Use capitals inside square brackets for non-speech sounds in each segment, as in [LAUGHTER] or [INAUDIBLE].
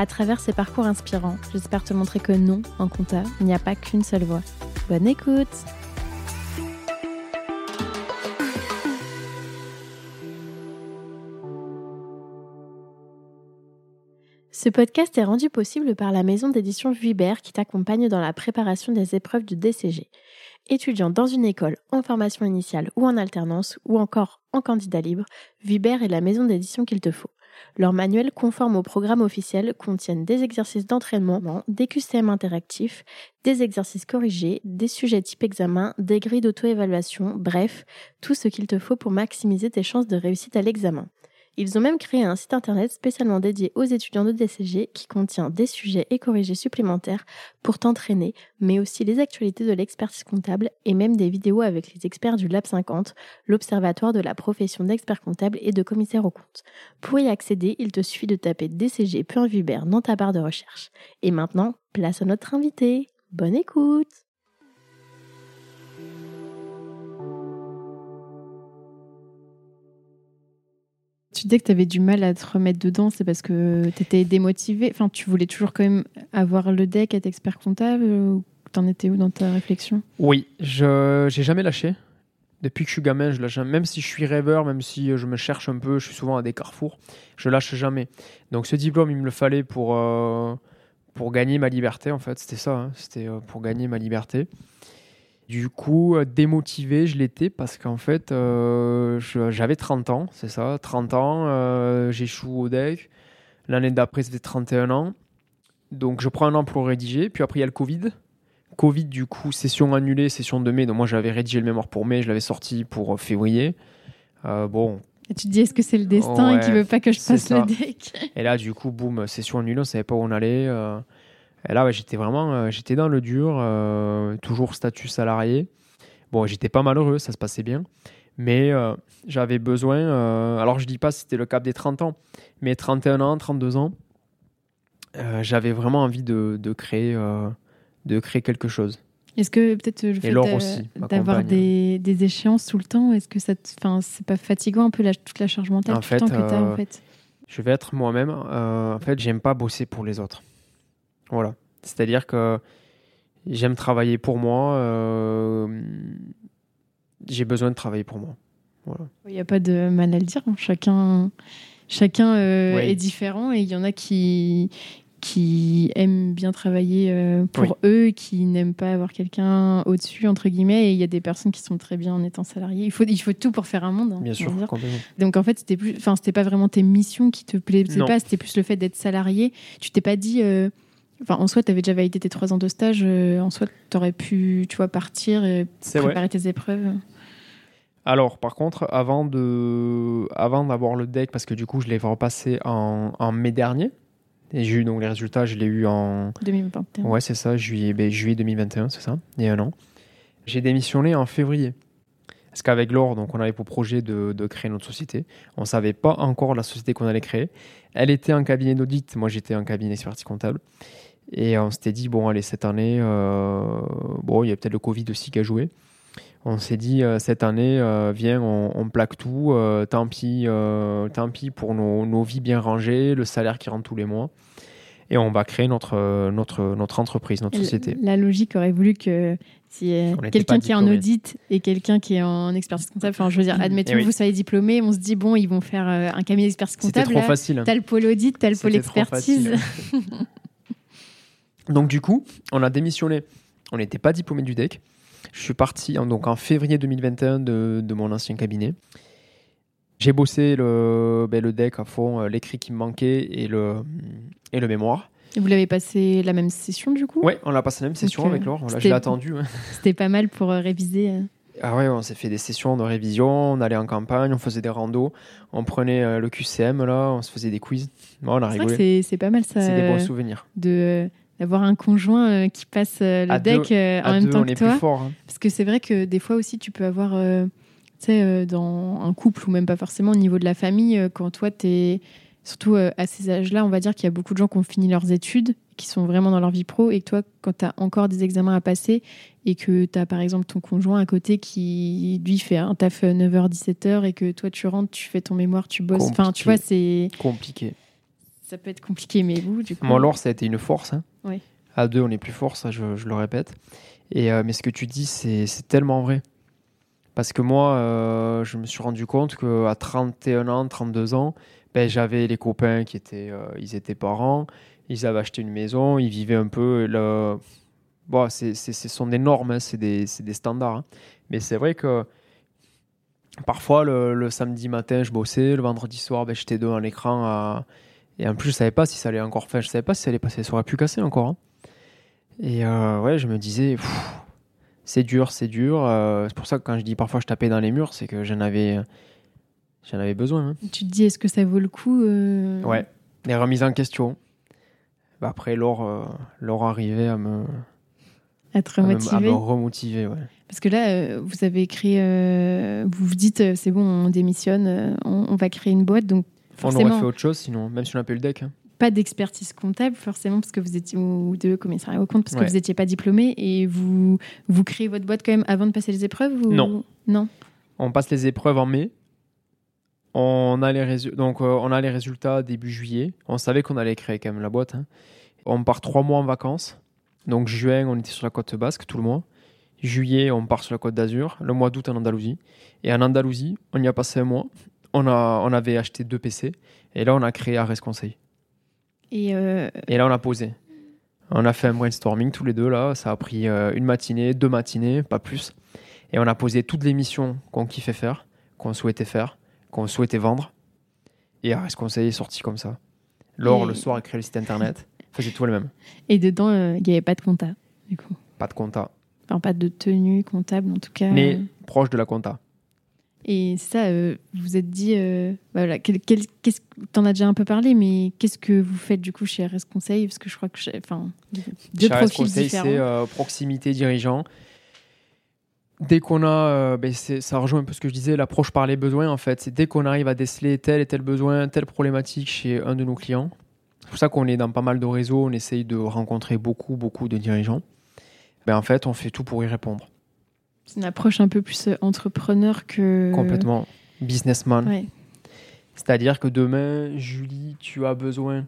À travers ces parcours inspirants, j'espère te montrer que non, en compta, il n'y a pas qu'une seule voie. Bonne écoute Ce podcast est rendu possible par la maison d'édition Vuibert qui t'accompagne dans la préparation des épreuves du DCG. Étudiant dans une école en formation initiale ou en alternance ou encore en candidat libre, Vuibert est la maison d'édition qu'il te faut. Leurs manuels conformes au programme officiel contiennent des exercices d'entraînement, des QCM interactifs, des exercices corrigés, des sujets type examen, des grilles d'auto-évaluation, bref, tout ce qu'il te faut pour maximiser tes chances de réussite à l'examen. Ils ont même créé un site internet spécialement dédié aux étudiants de DCG qui contient des sujets et corrigés supplémentaires pour t'entraîner, mais aussi les actualités de l'expertise comptable et même des vidéos avec les experts du Lab 50, l'observatoire de la profession d'expert comptable et de commissaire aux comptes. Pour y accéder, il te suffit de taper dcg.vubert dans ta barre de recherche. Et maintenant, place à notre invité. Bonne écoute Tu disais que tu avais du mal à te remettre dedans, c'est parce que tu étais démotivé. Enfin, tu voulais toujours quand même avoir le deck, être expert comptable ou T'en étais où dans ta réflexion? Oui, je j'ai jamais lâché. Depuis que je suis gamin, je lâche. Même si je suis rêveur, même si je me cherche un peu, je suis souvent à des carrefours, je lâche jamais. Donc ce diplôme, il me le fallait pour, euh, pour gagner ma liberté, en fait. C'était ça, hein. c'était euh, pour gagner ma liberté. Du coup, euh, démotivé, je l'étais parce qu'en fait, euh, j'avais 30 ans, c'est ça, 30 ans, euh, j'échoue au deck. L'année d'après, c'était 31 ans. Donc, je prends un an pour rédiger. Puis après, il y a le Covid. Covid, du coup, session annulée, session de mai. Donc, moi, j'avais rédigé le mémoire pour mai, je l'avais sorti pour février. bon. Et tu te dis, est-ce que c'est le destin et qui veut pas que je passe le deck Et là, du coup, boum, session annulée, on savait pas où on allait. Et là, j'étais vraiment euh, j'étais dans le dur, euh, toujours statut salarié. Bon, j'étais pas malheureux, ça se passait bien. Mais euh, j'avais besoin, alors je dis pas si c'était le cap des 30 ans, mais 31 ans, 32 ans, j'avais vraiment envie de, de créer, de créer quelque chose. Est-ce que peut-être le fait d'avoir des, des, échéances tout le temps, est-ce que ça c'est pas fatigant un peu la, toute la charge mentale en tout le temps que tu as en fait? Je vais être moi-même. en fait, j'aime pas bosser pour les autres. Voilà. C'est-à-dire que j'aime travailler pour moi. Euh, j'ai besoin de travailler pour moi. Il n'y a pas de mal à le dire. Hein. Chacun, chacun euh, est différent et il y en a qui, qui aiment bien travailler euh, pour eux, qui n'aiment pas avoir quelqu'un au-dessus, entre guillemets. Et il y a des personnes qui sont très bien en étant salariés. Il faut, il faut tout pour faire un monde. Hein, bien sûr, Donc en fait, c'était plus, enfin, c'était pas vraiment tes missions qui te plaisaient pas, c'était plus le fait d'être salarié. Tu t'es pas dit. Enfin, en soi, tu avais déjà validé tes trois ans de stage. Euh, en soi, tu aurais pu tu vois, partir et préparer tes épreuves. Alors, par contre, avant de, avant d'avoir le deck, parce que du coup, je l'ai repassé en, en mai dernier, et j'ai eu donc les résultats, je l'ai eu en 2021. Ouais, c'est ça, juillet, ben, juillet 2021, c'est ça, il y a un an. J'ai démissionné en février. Parce qu'avec Laure, donc, on avait pour projet de, de créer notre société. On ne savait pas encore la société qu'on allait créer. Elle était un cabinet d'audit, moi j'étais un cabinet expertise comptable. Et on s'était dit, bon, allez, cette année, euh, bon, il y a peut-être le Covid aussi qui a joué. On s'est dit, euh, cette année, euh, viens, on, plaque tout. tant, pis, tant pis pour nos, nos, vies bien rangées, le salaire qui rentre tous les mois. Et on va créer notre, notre, notre entreprise, notre société. La logique aurait voulu que si quelqu'un qui est en audit et quelqu'un qui est en expertise comptable, enfin, je veux dire, eh admettons que vous soyez diplômé, on se dit, bon, ils vont faire un cabinet d'expertise comptable. C'était trop facile. T'as le pôle audit, t'as le pôle expertise. [LAUGHS] Donc du coup, on a démissionné. On n'était pas diplômé du DEC. Je suis parti donc en février 2021 de, mon ancien cabinet. J'ai bossé le, ben, le DEC à fond, euh, l'écrit qui me manquait et le, et le mémoire. Et vous l'avez passé la même session du coup? Oui, on l'a passé la même session avec Laure. je l'ai attendu. [LAUGHS] C'était pas mal pour euh, réviser. Euh. Ah ouais, on s'est fait des sessions de révision, on allait en campagne, on faisait des randos, on prenait euh, le QCM là, on se faisait des quiz. Bon, on a rigolé. c'est pas mal ça. C'est des bons souvenirs. de d'avoir un conjoint euh, qui passe le À deck deux- en même deux, temps que toi. fort. hein. Parce que c'est vrai que des fois aussi, tu peux avoir, euh, tu sais, euh, dans un couple ou même pas forcément au niveau de la famille, euh, quand toi, t'es. Surtout à ces âges-là, on va dire qu'il y a beaucoup de gens qui ont fini leurs études, qui sont vraiment dans leur vie pro, et que toi, quand tu as encore des examens à passer, et que tu as par exemple ton conjoint à côté qui, lui, fait un taf 9h, 17h, et que toi, tu rentres, tu fais ton mémoire, tu bosses. Enfin, tu vois, c'est Compliqué. Ça peut être compliqué, mais vous, du coup. Moi, alors, ça a été une force. hein. Oui. À deux, on est plus fort, ça, je, je le répète. Et, euh, mais ce que tu dis, c'est tellement vrai. Parce que moi, euh, je me suis rendu compte qu'à 31 ans, 32 ans, ben, j'avais les copains qui étaient, euh, ils étaient parents, ils avaient acheté une maison, ils vivaient un peu. Le... Bon, c'est, ce sont des normes, hein, c'est des, standards. hein. Mais c'est vrai que parfois, le, le samedi matin, je bossais, le vendredi soir, ben, j'étais devant l'écran. à- Et en plus, je savais pas si ça allait encore faire, je savais pas si ça allait passer, ça aurait pu casser encore. hein. Et euh, ouais, je me disais, c'est dur, c'est dur. euh, c'est pour ça que quand je dis parfois je tapais dans les murs, c'est que j'en avais, j'en avais besoin. hein. Tu te dis, est-ce que ça vaut le coup euh, Ouais, des remises en question. Bah, après, Laure, euh, Laure arrivait à me, À te à me, à remotiver? me remotiver. Ouais. Parce que là, vous avez créé, vous vous dites, c'est bon, on démissionne, on, on va créer une boîte, donc On aurait fait autre chose sinon, même si on a pas eu le deck. hein. pas d'expertise comptable, forcément, parce que vous étiez ou de commissariat au compte, parce que vous n'étiez pas diplômé, et vous, vous créez votre boîte quand même avant de passer les épreuves ou... Non. Non. On passe les épreuves en mai. On a les, résu- donc, euh, on a les résultats début juillet. On savait qu'on allait créer quand même la boîte. hein. On part trois mois en vacances. Donc juin, on était sur la côte basque tout le mois. Juillet, on part sur la côte d'Azur. Le mois d'août en Andalousie. Et en Andalousie, on y a passé un mois. On, a, on avait acheté deux PC. Et là, on a créé Ares Conseil. Et euh, Et là, on a posé. On a fait un brainstorming tous les deux là. Ça a pris euh, une matinée, deux matinées, pas plus. Et on a posé toutes les missions qu'on kiffait faire, qu'on souhaitait faire, qu'on souhaitait vendre. Et Ares Conseil est sorti comme ça. Laure, Et- le soir, a créé le site internet. Faisait tout elle-même. et dedans, euh, il n'y avait pas de compta, du coup. Pas de compta. Enfin, pas de tenue comptable, en tout cas. Mais proche de la compta. Et ça, euh, vous vous êtes dit, euh, voilà, quel, quel- qu'est-ce, t'en as déjà un peu parlé, mais qu'est-ce que vous faites du coup chez RS Conseil? Parce que je crois que, j'ai- enfin, deux Chez profils Conseil, différents. c'est euh, proximité dirigeant. Dès qu'on a, euh, ben, c'est- ça rejoint un peu ce que je disais, l'approche par les besoins en fait. C'est dès qu'on arrive à déceler tel et tel besoin, telle problématique chez un de nos clients. C'est pour ça qu'on est dans pas mal de réseaux, on essaye de rencontrer beaucoup, beaucoup de dirigeants. Ben, en fait, on fait tout pour y répondre. C'est une approche un peu plus euh, entrepreneur que. Complètement businessman. Ouais. C'est-à-dire que demain, Julie, tu as besoin,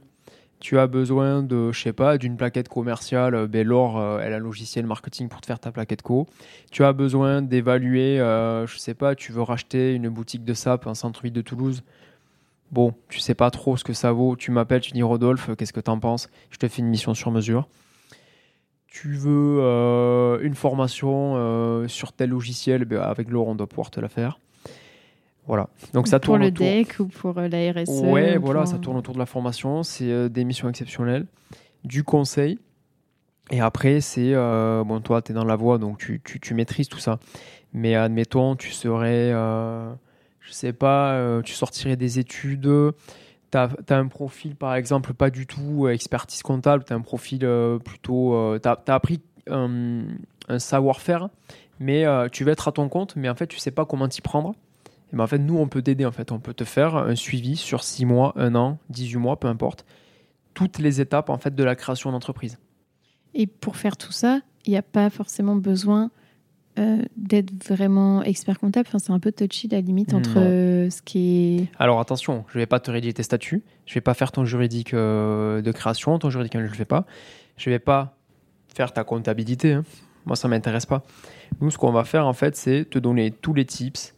tu as besoin de, je sais pas, d'une plaquette commerciale. euh, Ben Laure, euh, elle a un logiciel marketing pour te faire ta plaquette co. Tu as besoin d'évaluer, euh, je sais pas, tu veux racheter une boutique de sap en centre-ville de Toulouse. Bon, tu sais pas trop ce que ça vaut. Tu m'appelles, tu dis Rodolphe, qu'est-ce que t'en penses? Je te fais une mission sur mesure. Tu veux euh, une formation euh, sur tel logiciel, ben, avec Laure, on doit pouvoir te la faire. Voilà. Donc ça pour tourne le autour. DEC ou pour euh, la RSE Ouais, ou voilà, pour- ça tourne autour de la formation. C'est des missions exceptionnelles, du conseil. Et après, c'est. bon, toi, tu es dans la voie, donc tu, tu, tu maîtrises tout ça. Mais admettons, tu serais. je sais pas, tu sortirais des études. Tu as, un profil, par exemple, pas du tout euh, expertise comptable. Tu as un profil euh, plutôt. tu as, appris un, savoir-faire, mais euh, tu veux être à ton compte, mais en fait, tu sais pas comment t'y prendre. Et ben en fait, nous, on peut t'aider. En fait, on peut te faire un suivi sur 6 mois, 1 an, 18 mois, peu importe. Toutes les étapes en fait de la création d'entreprise. Et pour faire tout ça, il n'y a pas forcément besoin euh, d'être vraiment expert comptable. Enfin, c'est un peu touchy la limite entre euh, ce qui est. Alors attention, je vais pas te rédiger tes statuts, je vais pas faire ton juridique euh, de création, ton juridique je le fais pas. Je vais pas faire ta comptabilité. hein. Moi, ça m'intéresse pas. Nous, ce qu'on va faire en fait, c'est te donner tous les tips,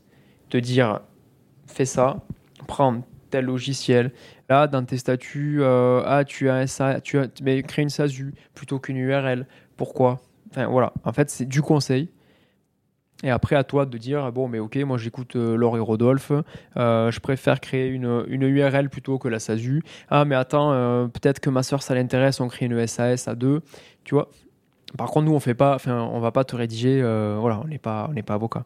te dire fais ça, prends tel logiciel. Là, dans tes statuts, ah, tu as un SA, tu as, mais crée une SASU plutôt qu'une URL. Pourquoi? Enfin voilà. En fait, c'est du conseil. Et après, à toi de dire bon, mais ok, moi j'écoute euh, Laure et Rodolphe. euh, je préfère créer une, une URL plutôt que la SASU. Ah, mais attends, euh, peut-être que ma soeur ça l'intéresse, on crée une SAS à deux. Tu vois? Par contre, nous, on fait pas, enfin, on va pas te rédiger. voilà, on n'est pas, on n'est pas avocat.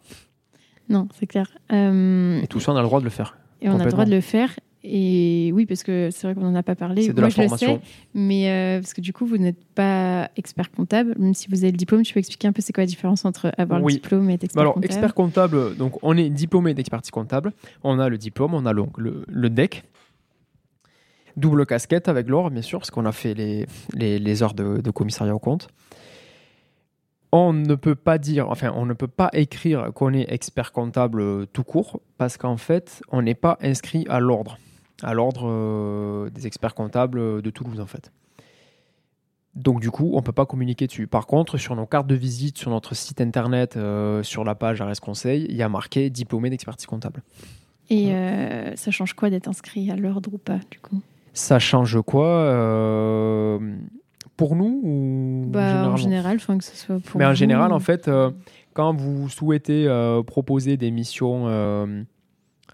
Non, c'est clair. Et tout ça, on a le droit de le faire. et on a le droit de le faire. Et oui, parce que c'est vrai qu'on n'en a pas parlé. C'est de Moi, la je le sais, mais euh, parce que du coup, vous n'êtes pas expert comptable. Même si vous avez le diplôme, tu peux expliquer un peu c'est quoi la différence entre avoir Oui. le diplôme et être expert alors, comptable? expert comptable, donc on est diplômé d'expertise comptable. On a le diplôme, on a le, le, le DEC. Double casquette avec l'or, bien sûr, parce qu'on a fait les, les, les heures de, de commissariat au compte. On ne peut pas dire, enfin, on ne peut pas écrire qu'on est expert comptable tout court, parce qu'en fait, on n'est pas inscrit à l'ordre, à l'ordre euh, des experts comptables euh, de Toulouse, en fait. Donc du coup, on ne peut pas communiquer dessus. Par contre, sur nos cartes de visite, sur notre site internet, euh, sur la page Arès Conseil, il y a marqué diplômé d'expertise comptable. Et euh, ça change quoi d'être inscrit à l'ordre ou pas, du coup? Ça change quoi euh, pour nous ou bah, En général, enfin que ce soit pour Mais en vous, général, en fait, quand vous souhaitez proposer des missions,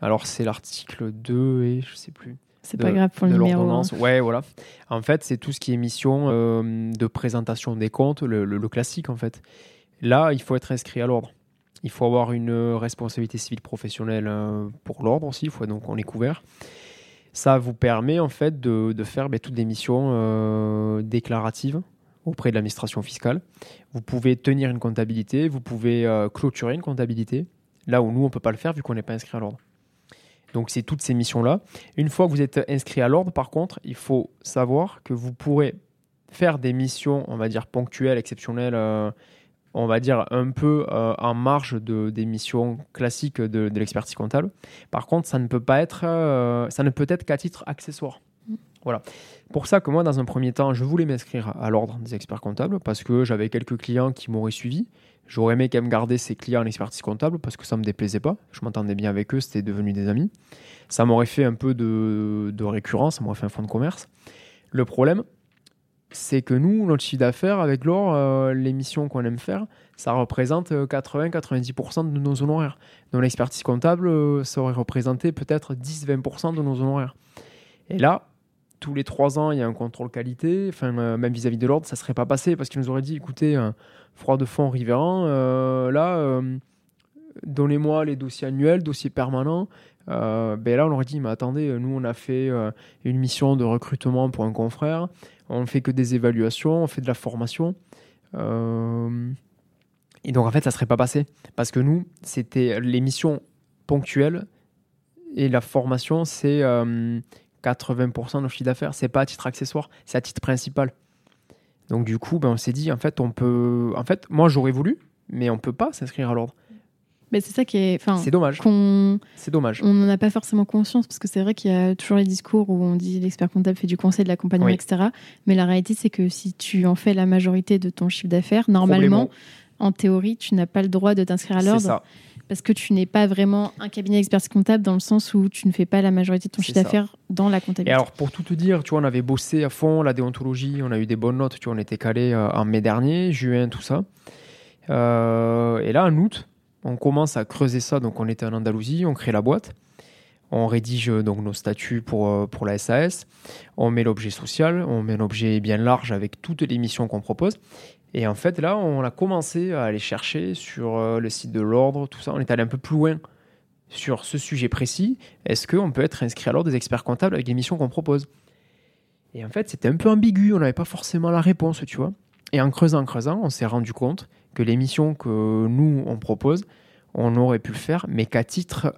alors c'est l'article 2 et je sais plus. c'est pas grave pour le numéro. hein. l'ordonnance. Ouais, voilà. En fait, c'est tout ce qui est mission euh, de présentation des comptes, le, le- le classique en fait. Là, il faut être inscrit à l'ordre. Il faut avoir une responsabilité civile professionnelle euh, pour l'ordre aussi. Il faut donc on est couvert. Ça vous permet en fait de, de faire ben, toutes des missions euh, déclaratives auprès de l'administration fiscale. Vous pouvez tenir une comptabilité, vous pouvez clôturer une comptabilité. Là où nous on peut pas le faire vu qu'on n'est pas inscrit à l'ordre. Donc c'est toutes ces missions-là. Une fois que vous êtes inscrit à l'ordre, par contre, il faut savoir que vous pourrez faire des missions, on va dire ponctuelles, exceptionnelles, euh, on va dire un peu euh, en marge de, des missions classiques de, de l'expertise comptable. Par contre, ça ne peut pas être, euh, ça ne peut être qu'à titre accessoire. Mm. Voilà. Pour ça que moi, dans un premier temps, je voulais m'inscrire à l'ordre des experts comptables parce que j'avais quelques clients qui m'auraient suivi. J'aurais aimé quand même garder ces clients en expertise comptable parce que ça me déplaisait pas. Je m'entendais bien avec eux, c'était devenu des amis. Ça m'aurait fait un peu de, de récurrence, ça m'aurait fait un fonds de commerce. Le problème, c'est que nous, notre chiffre d'affaires avec l'or, euh, les missions qu'on aime faire, ça représente euh, 80-90% de nos honoraires. Dans l'expertise comptable, euh, ça aurait représenté peut-être 10-20% de nos honoraires. Et là, tous les trois ans, il y a un contrôle qualité, enfin, euh, même vis-à-vis de l'ordre, ça ne serait pas passé parce qu'ils nous auraient dit écoutez, euh, froid de fond Riverain, euh, là, donnez-moi les dossiers annuels, dossiers permanents. Ben là, on aurait dit mais attendez, nous, on a fait une mission de recrutement pour un confrère, on fait que des évaluations, on fait de la formation. Et donc, en fait, ça ne serait pas passé parce que nous, c'était les missions ponctuelles et la formation, c'est. 80% de nos chiffre d'affaires. C'est pas à titre accessoire, c'est à titre principal. Donc du coup, ben, on s'est dit, en fait, on peut... En fait, moi, j'aurais voulu, mais on peut pas s'inscrire à l'ordre. Mais c'est ça qui est. Enfin, C'est dommage. C'est dommage. on n'en a pas forcément conscience parce que c'est vrai qu'il y a toujours les discours où on dit l'expert comptable fait du conseil, de l'accompagnement, Oui. etc. Mais la réalité, c'est que si tu en fais la majorité de ton chiffre d'affaires, normalement, en théorie, tu n'as pas le droit de t'inscrire à c'est l'ordre ça. Parce que tu n'es pas vraiment un cabinet d'expertise comptable dans le sens où tu ne fais pas la majorité de ton chiffre d'affaires dans la Et comptabilité. alors, pour tout te dire, tu vois, on avait bossé à fond la déontologie, on a eu des bonnes notes, tu vois, on était calé euh, en mai dernier, juin, tout ça. Euh, et là, en août, on commence à creuser ça. Donc, on était en Andalousie, on crée la boîte. On rédige euh, donc nos statuts pour, pour la SAS. On met l'objet social, on met un objet bien large avec toutes les missions qu'on propose. Et en fait, là, on a commencé à aller chercher sur euh, le site de l'ordre, tout ça. On est allé un peu plus loin sur ce sujet précis. Est-ce qu'on peut être inscrit à l'ordre des experts comptables avec les missions qu'on propose? Et en fait, c'était un peu ambigu. On n'avait pas forcément la réponse, tu vois. Et en creusant, en creusant, on s'est rendu compte que les missions que nous, on propose, on aurait pu le faire, mais qu'à titre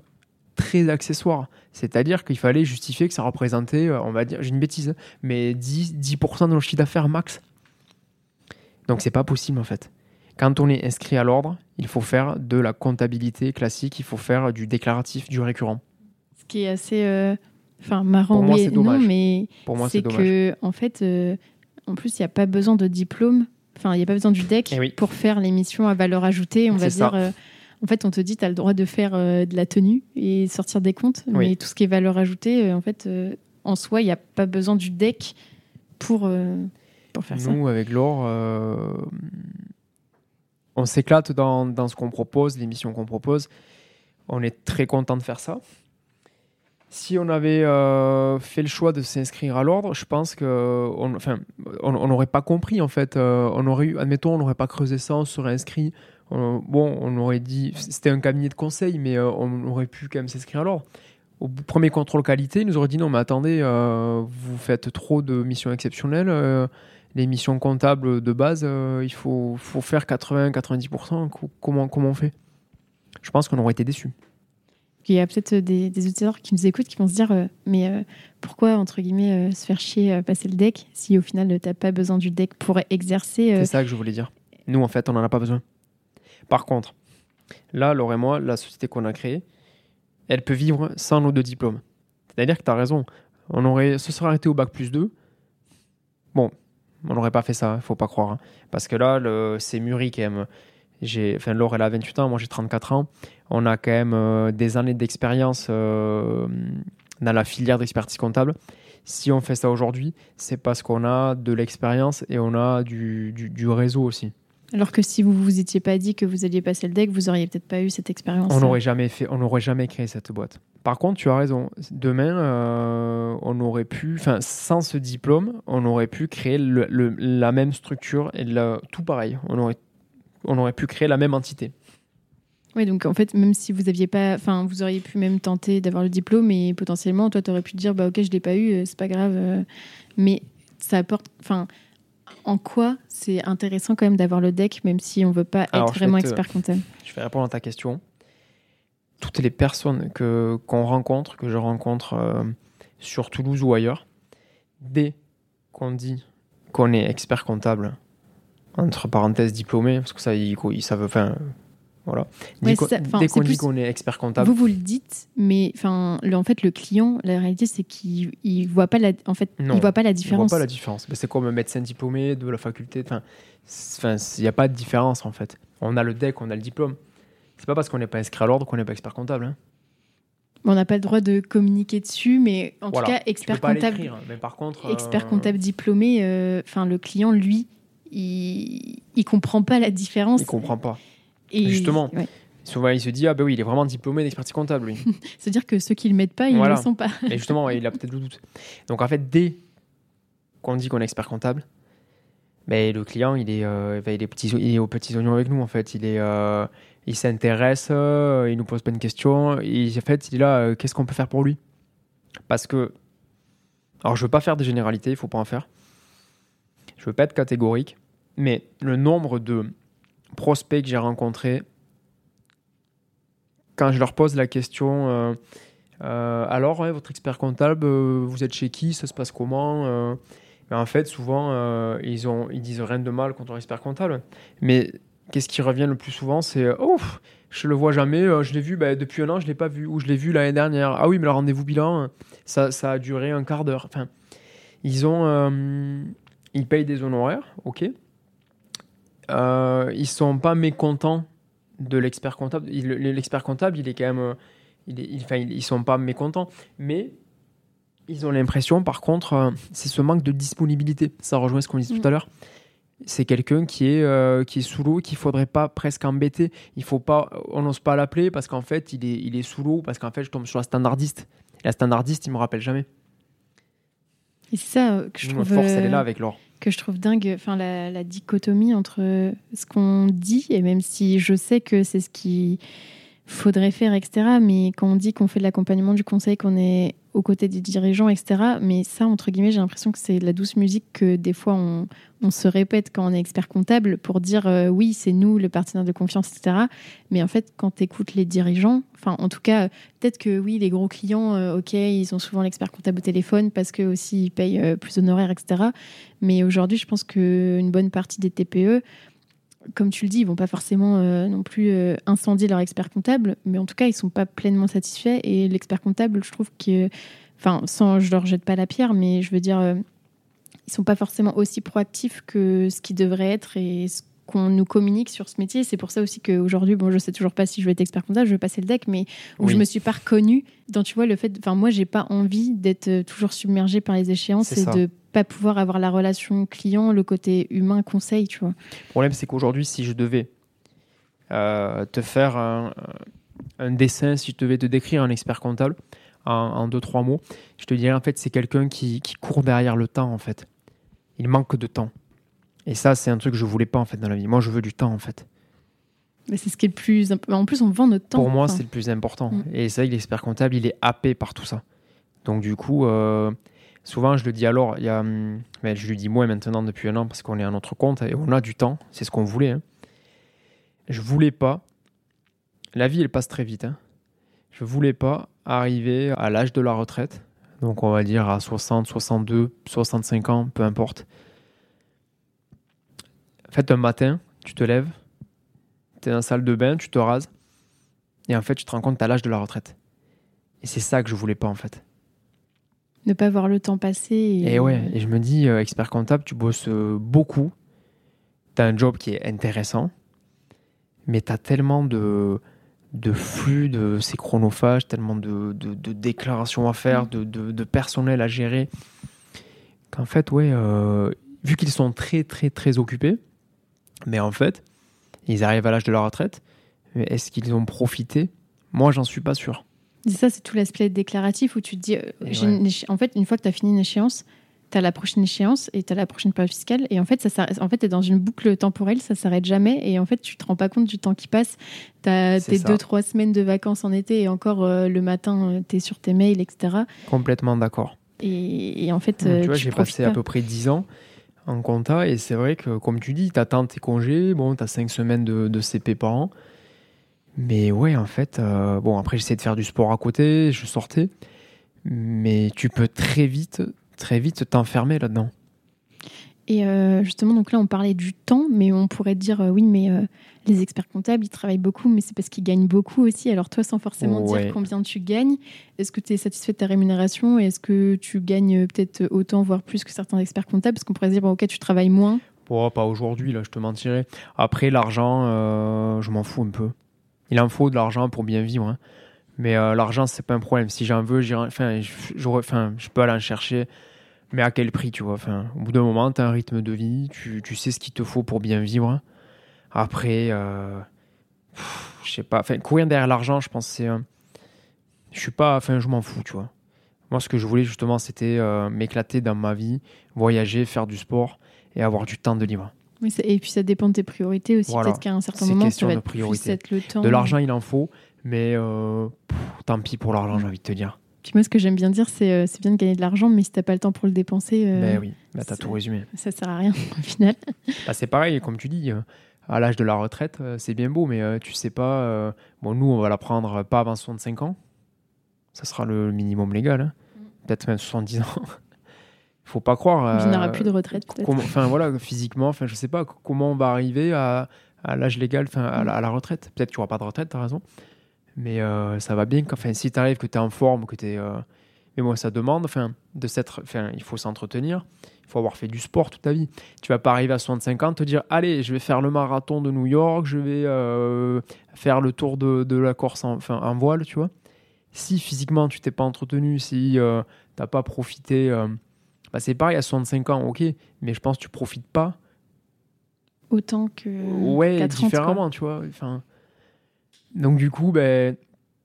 très accessoire. C'est-à-dire qu'il fallait justifier que ça représentait, euh, on va dire, j'ai une bêtise, mais 10, 10% de nos chiffre d'affaires max. Donc c'est pas possible en fait. Quand on est inscrit à l'ordre, il faut faire de la comptabilité classique, il faut faire du déclaratif, du récurrent. Ce qui est assez euh, enfin, marrant, Pour moi, c'est et non, dommage. mais Pour moi, c'est dommage. que, en fait, euh, en plus, il n'y a pas besoin de diplôme, enfin, il n'y a pas besoin du DEC Eh oui. pour faire les missions à valeur ajoutée. On va ça. dire, euh, en fait, on te dit, tu as le droit de faire euh, de la tenue et sortir des comptes, Oui. mais tout ce qui est valeur ajoutée, en fait, en soi, il n'y a pas besoin du DEC pour, Nous, avec Laure, euh, on s'éclate dans, dans ce qu'on propose, les missions qu'on propose. On est très content de faire ça. si on avait euh, fait le choix de s'inscrire à l'ordre, je pense que on, n'aurait pas compris en fait. Euh, on aurait eu, admettons, on n'aurait pas creusé ça, on serait inscrit. On- bon, on aurait dit, c'était un cabinet de conseil, mais on aurait pu quand même s'inscrire à l'ordre. Au premier contrôle qualité, ils nous auraient dit non, mais attendez, vous faites trop de missions exceptionnelles. Les missions comptables de base, euh, il faut, faut faire 80-90%. Co- Comment, comment on fait? Je pense qu'on aurait été déçus. Il y a peut-être des, des auditeurs qui nous écoutent qui vont se dire euh, mais euh, pourquoi entre guillemets euh, se faire chier passer le deck si au final euh, t'as pas besoin du deck pour exercer euh, C'est ça que je voulais dire. Nous, en fait, on n'en a pas besoin. Par contre, là, Laure et moi, la société qu'on a créée, elle peut vivre sans nos deux diplômes. C'est-à-dire que tu as raison. On aurait, se serait arrêté au bac plus 2. Bon, on n'aurait pas fait ça, faut pas croire. hein. Parce que là, le- c'est mûri quand même. J'ai, enfin, Laure, elle a 28 ans, moi j'ai 34 ans. On a quand même euh, des années d'expérience euh, dans la filière d'expertise comptable. Si on fait ça aujourd'hui, c'est parce qu'on a de l'expérience et on a du, du- du réseau aussi. alors que si vous vous étiez pas dit que vous alliez passer le deck vous auriez peut-être pas eu cette expérience On n'aurait jamais fait, on n'aurait jamais créé cette boîte. Par contre, tu as raison. Demain, euh, on aurait pu, enfin, sans ce diplôme, on aurait pu créer le- le- la même structure et la- tout pareil. On aurait, on aurait pu créer la même entité. Oui, donc en fait, même si vous aviez pas, enfin, vous auriez pu même tenter d'avoir le diplôme et potentiellement, toi, tu aurais pu te dire, bah ok, je l'ai pas eu, euh, c'est pas grave. euh, mais ça apporte, enfin, en quoi c'est intéressant quand même d'avoir le deck, même si on veut pas Alors, être vraiment expert comptable? Je vais répondre à ta question. Toutes les personnes que qu'on rencontre, que je rencontre euh, sur Toulouse ou ailleurs, dès qu'on dit qu'on est expert comptable, entre parenthèses diplômé, parce que ça, ils, ils savent, enfin, voilà. Dès Ouais, qu'on ça. Dès dit qu'on est expert comptable, Vous vous le dites, mais enfin, en fait, le client, la réalité, c'est qu'il il voit pas la, en fait, Non, il voit pas la on voit différence. pas la différence. Mais c'est comme un médecin diplômé de la faculté. Enfin, il n'y a pas de différence en fait. On a le DEC, on a le diplôme. C'est pas parce qu'on n'est pas inscrit à l'ordre qu'on n'est pas expert comptable. hein. On n'a pas le droit de communiquer dessus, mais en Voilà. tout cas, expert pas comptable, l'écrire, mais par contre, expert euh, comptable diplômé, euh, enfin, le client, lui, il, il comprend pas la différence. il comprend pas. Et- Justement. ouais. Souvent, il se dit ah ben oui, il est vraiment diplômé d'expertise comptable lui. [LAUGHS] C'est-à-dire que ceux qui le mettent pas, ils ne le sont pas. Et justement, il a peut-être le doute. Donc en fait, dès qu'on dit qu'on est expert comptable, ben, le client, il est, euh, ben, il est, petits- il est aux petits oignons avec nous. En fait, il est, euh, il s'intéresse, euh, il nous pose plein de questions. Et en fait, il est là. euh, Qu'est-ce qu'on peut faire pour lui? Parce que, alors, je veux pas faire de généralité, il faut pas en faire. Je veux pas être catégorique, mais le nombre de prospects que j'ai rencontrés, quand je leur pose la question. euh, alors, votre expert comptable, vous êtes chez qui? Ça se passe comment? Mais En fait, souvent, ils, ont, ils disent rien de mal contre leur expert comptable. Mais qu'est-ce qui revient le plus souvent C'est Oh, je le vois jamais, euh, je l'ai vu bah, depuis un an, je l'ai pas vu, ou je l'ai vu l'année dernière. Ah oui, mais le rendez-vous bilan, ça, ça a duré un quart d'heure. Enfin, ils ont. euh, ils payent des honoraires, ok. Euh, ils sont pas mécontents de l'expert comptable. L'expert comptable, il est quand même. euh, il est- il- enfin, ils sont pas mécontents, mais ils ont l'impression, par contre, euh, c'est ce manque de disponibilité. Ça rejoint ce qu'on disait Mm. tout à l'heure. C'est quelqu'un qui est euh, qui est sous l'eau, qu'il faudrait pas presque embêter. Il faut pas, on n'ose pas l'appeler parce qu'en fait, il est il est sous l'eau parce qu'en fait, je tombe sur la standardiste. La standardiste, il me rappelle jamais. Et c'est ça euh, que je trouve, force, elle est euh, là avec Laure. que je trouve dingue, enfin la, la dichotomie entre ce qu'on dit et même si je sais que c'est ce qu'il faudrait faire, etc. Mais quand on dit qu'on fait de l'accompagnement du conseil, qu'on est aux côtés des dirigeants, etc. Mais ça, entre guillemets, j'ai l'impression que c'est la douce musique que des fois on, on se répète quand on est expert comptable pour dire euh, oui, c'est nous le partenaire de confiance, etc. Mais en fait, quand tu écoutes les dirigeants, enfin en tout cas, peut-être que oui, les gros clients, euh, ok, ils ont souvent l'expert comptable au téléphone parce que aussi ils payent euh, plus d'honoraires, etc. Mais aujourd'hui, je pense qu'une bonne partie des TPE, comme tu le dis, ils vont pas forcément euh, non plus euh, incendier leur expert comptable, mais en tout cas, ils sont pas pleinement satisfaits. Et l'expert comptable, je trouve que, enfin, sans, je leur jette pas la pierre, mais je veux dire, euh, ils sont pas forcément aussi proactifs que ce qu'ils devraient être et ce qu'on nous communique sur ce métier. C'est pour ça aussi qu'aujourd'hui, bon, je sais toujours pas si je vais être expert comptable, je vais passer le deck, mais où Oui. je me suis pas reconnue dans, tu vois, le fait, enfin, moi, j'ai pas envie d'être euh, toujours submergée par les échéances et ça. de pas pouvoir avoir la relation client, le côté humain, conseil, tu vois. Le problème, c'est qu'aujourd'hui, si je devais euh, te faire un, un dessin, si je devais te décrire un expert comptable, en, deux, trois mots, je te dirais en fait, c'est quelqu'un qui, qui, court derrière le temps en fait. Il manque de temps. Et ça, c'est un truc que je voulais pas en fait dans la vie. Moi, je veux du temps en fait. Mais c'est ce qui est le plus. En plus, on vend notre temps. Pour moi, c'est le plus important. Mm. Et c'est vrai que l'expert comptable, il est happé par tout ça. Donc, du coup, euh, souvent, je le dis alors, il y a, hum, mais je lui dis moi maintenant depuis un an parce qu'on est à notre compte et on a du temps. C'est ce qu'on voulait. Hein. Je voulais pas. La vie, elle passe très vite. Hein. Je voulais pas arriver à l'âge de la retraite. Donc, on va dire à 60, 62, 65 ans, peu importe. En fait, un matin, tu te lèves, tu es dans la salle de bain, tu te rases, et en fait, tu te rends compte que tu as l'âge de la retraite. Et c'est ça que je voulais pas, en fait. Ne pas voir le temps passer. Et, ouais, et je me dis, euh, expert comptable, tu bosses euh, beaucoup, tu as un job qui est intéressant, mais tu as tellement de, de flux, de c'est chronophage, tellement de, de, déclarations à faire, mm. de, de, personnel à gérer, qu'en fait, ouais, euh, vu qu'ils sont très, très, très occupés, mais en fait, ils arrivent à l'âge de la retraite. Mais est-ce qu'ils ont profité? Moi, j'en suis pas sûr. Ça, c'est tout l'aspect déclaratif où tu te dis, euh, en fait, une fois que tu as fini une échéance, tu as la prochaine échéance et tu as la prochaine période fiscale. Et en fait, ça, en fait tu es dans une boucle temporelle, ça s'arrête jamais. Et en fait, tu te rends pas compte du temps qui passe. Tu as tes deux, trois semaines de vacances en été et encore euh, le matin, euh, tu es sur tes mails, etc. Complètement d'accord. Et, en fait, tu vois, j'ai passé à peu près 10 ans en compta. Et c'est vrai que, comme tu dis, tu attends tes congés, bon, tu as 5 semaines de, CP par an. Mais ouais, en fait, euh, bon, après, j'essayais de faire du sport à côté, je sortais. Mais tu peux très vite, très vite t'enfermer là-dedans. Et euh, justement, donc là, on parlait du temps, mais on pourrait dire, euh, oui, mais euh, les experts comptables, ils travaillent beaucoup, mais c'est parce qu'ils gagnent beaucoup aussi. Alors toi, sans forcément dire combien tu gagnes, est-ce que tu es satisfait de ta rémunération Est-ce que tu gagnes peut-être autant, voire plus que certains experts comptables? Parce qu'on pourrait se dire, bon, ok, tu travailles moins. Bon, pas aujourd'hui, là, je te mentirais. Après, l'argent, je m'en fous un peu. Il en faut de l'argent pour bien vivre. Hein. Mais l'argent, c'est pas un problème. Si j'en veux, enfin, je peux aller en chercher mais à quel prix, tu vois enfin, Au bout d'un moment, tu as un rythme de vie, tu, tu, sais ce qu'il te faut pour bien vivre. Après, euh, je sais pas, enfin, courir derrière l'argent, je pense c'est... je suis pas... Enfin, je m'en fous, tu vois. Moi, ce que je voulais, justement, c'était euh, m'éclater dans ma vie, voyager, faire du sport et avoir du temps de libre. et puis, ça dépend de tes priorités aussi. Peut-être qu'à un certain moment, ça va de priorité. le temps. De l'argent, il en faut, mais euh, tant pis pour l'argent, j'ai envie de te dire. Puis moi, ce que j'aime bien dire, c'est euh, c'est bien de gagner de l'argent, mais si t'as pas le temps pour le dépenser. Euh, ben oui, bah, t'as tout résumé. Ça sert à rien [LAUGHS] au final. Bah, c'est pareil, comme tu dis, euh, à l'âge de la retraite, c'est bien beau, mais tu sais pas. bon, nous, on va la prendre pas avant 65 ans. Ça sera le minimum légal. Hein. Mm. Peut-être même 70 ans. [LAUGHS] faut pas croire. Il n'y aura plus de retraite, peut-être. Enfin, voilà, physiquement, enfin, je sais pas comment on va arriver à, à l'âge légal, enfin, à, la retraite. Peut-être qu'il n'y aura pas de retraite, t'as raison. Mais euh, ça va bien. Enfin, si tu arrives, que tu es en forme, que tu es. Euh, mais moi, ça demande, enfin, de s'être. Enfin, il faut s'entretenir. Il faut avoir fait du sport toute ta vie. Tu vas pas arriver à 65 ans, te dire Allez, je vais faire le marathon de New York, je vais euh, faire le tour de, de, la Corse en, enfin, en voile, tu vois. Si physiquement tu t'es pas entretenu, si tu n'as pas profité, bah, c'est pareil à 65 ans, ok, mais je pense que tu profites pas. Autant que. Ouais, différemment, tu vois. Enfin. Donc du coup, ben,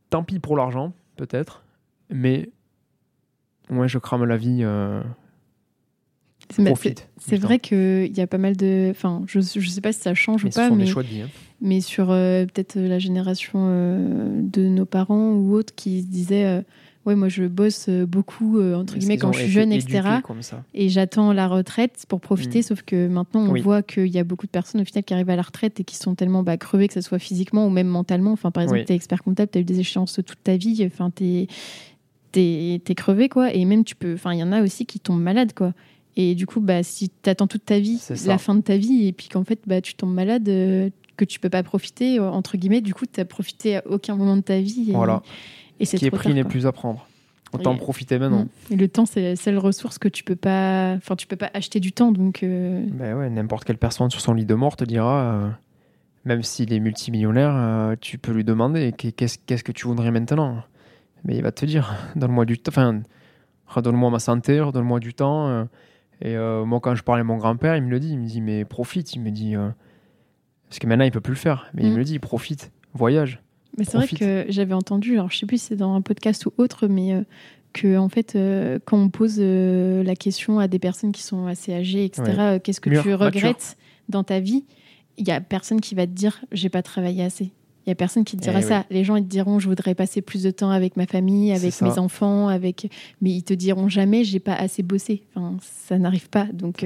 tant pis pour l'argent, peut-être, mais moi je crame la vie. Euh, c'est vrai qu'il y a pas mal de. Enfin, je ne sais pas si ça change ou pas, mais, choix de vie, hein. mais sur euh, peut-être la génération euh, de nos parents ou autres qui se disaient ouais, moi je bosse euh, beaucoup, euh, entre guillemets, quand je suis jeune, etc. Et j'attends la retraite pour profiter, mm. sauf que maintenant on voit qu'il y a beaucoup de personnes au final qui arrivent à la retraite et qui sont tellement bah, crevées, que ce soit physiquement ou même mentalement. Enfin, par exemple, tu es expert comptable, tu as eu des échéances toute ta vie, enfin, tu es, crevé, quoi. Et même, tu peux. Enfin, il y en a aussi qui tombent malades, quoi. Et du coup, bah, si tu attends toute ta vie, la fin de ta vie, et puis qu'en fait, bah, tu tombes malade, euh, que tu peux pas profiter, entre guillemets, du coup, tu n'as profité à aucun moment de ta vie. Voilà. Et Ce qui est pris n'est plus à prendre. Autant en profiter maintenant. Et le temps, c'est la seule ressource que tu peux pas. Enfin, tu peux pas acheter du temps, donc. Euh, ben ouais, n'importe quelle personne sur son lit de mort te dira, euh, même s'il est multimillionnaire, euh, tu peux lui demander qu'est-ce qu'est-ce que tu voudrais maintenant. Mais il va te dire, [LAUGHS] donne-moi du temps. Enfin, redonne-moi ma santé, redonne-moi du temps. et moi, quand je parlais à mon grand-père, il me le dit. Il me dit, mais profite. Il me dit, parce que maintenant, il peut plus le faire. Mais il mm. me le dit, profite, voyage Mais c'est vrai que j'avais entendu, alors je sais plus si c'est dans un podcast ou autre, mais euh, que en fait, euh, quand on pose euh, la question à des personnes qui sont assez âgées, etc., qu'est-ce que tu regrettes dans ta vie Il y a personne qui va te dire j'ai pas travaillé assez. Il y a personne qui te dira eh ça. Les gens ils te diront je voudrais passer plus de temps avec ma famille, avec mes enfants, avec mais ils te diront jamais j'ai pas assez bossé. Enfin, ça n'arrive pas. Donc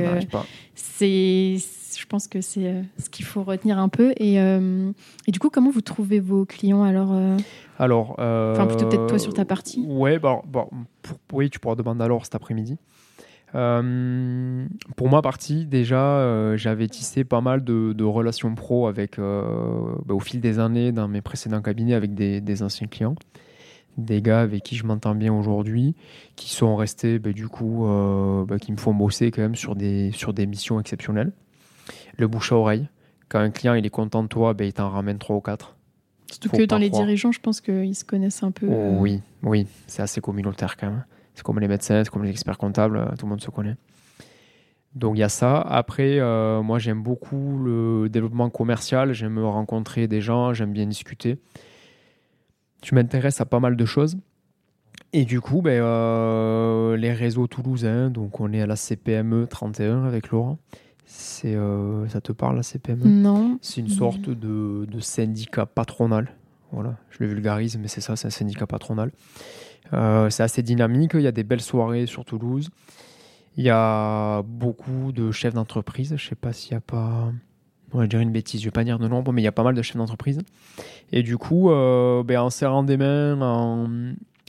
c'est je pense que c'est euh, ce qu'il faut retenir un peu. Et, euh, et, du coup, comment vous trouvez vos clients alors euh? Alors, enfin plutôt peut-être toi sur ta partie. Ouais, bah, bah pour, oui, tu pourras demander alors cet après-midi. Pour ma partie, déjà, j'avais tissé pas mal de, relations pro avec, bah, au fil des années dans mes précédents cabinets avec des, des anciens clients des gars avec qui je m'entends bien aujourd'hui, qui sont restés, bah, du coup, bah, qui me font bosser quand même sur des, sur des missions exceptionnelles le bouche à oreille. Quand un client il est content de toi, il t'en ramène trois ou quatre. Surtout que dans les dirigeants, je pense qu'ils se connaissent un peu. Oh, euh. oui, oui, c'est assez communautaire quand même. C'est comme les médecins, c'est comme les experts comptables, euh, tout le monde se connaît. Donc il y a ça. Après, euh, moi j'aime beaucoup le développement commercial, j'aime rencontrer des gens, j'aime bien discuter. Tu m'intéresses à pas mal de choses. Et du coup, ben, les réseaux toulousains, donc on est à la CPME 31 avec Laurent. C'est, euh, ça te parle, la CPME Non. C'est une sorte de, syndicat patronal. Voilà, je le vulgarise, mais c'est ça, c'est un syndicat patronal. Euh, c'est assez dynamique, il y a des belles soirées sur Toulouse. Il y a beaucoup de chefs d'entreprise. Je sais pas s'il n'y a pas. On va dire une bêtise, je vais pas dire de nombre, mais il y a pas mal de chefs d'entreprise. Et du coup, euh, ben, en serrant des mains,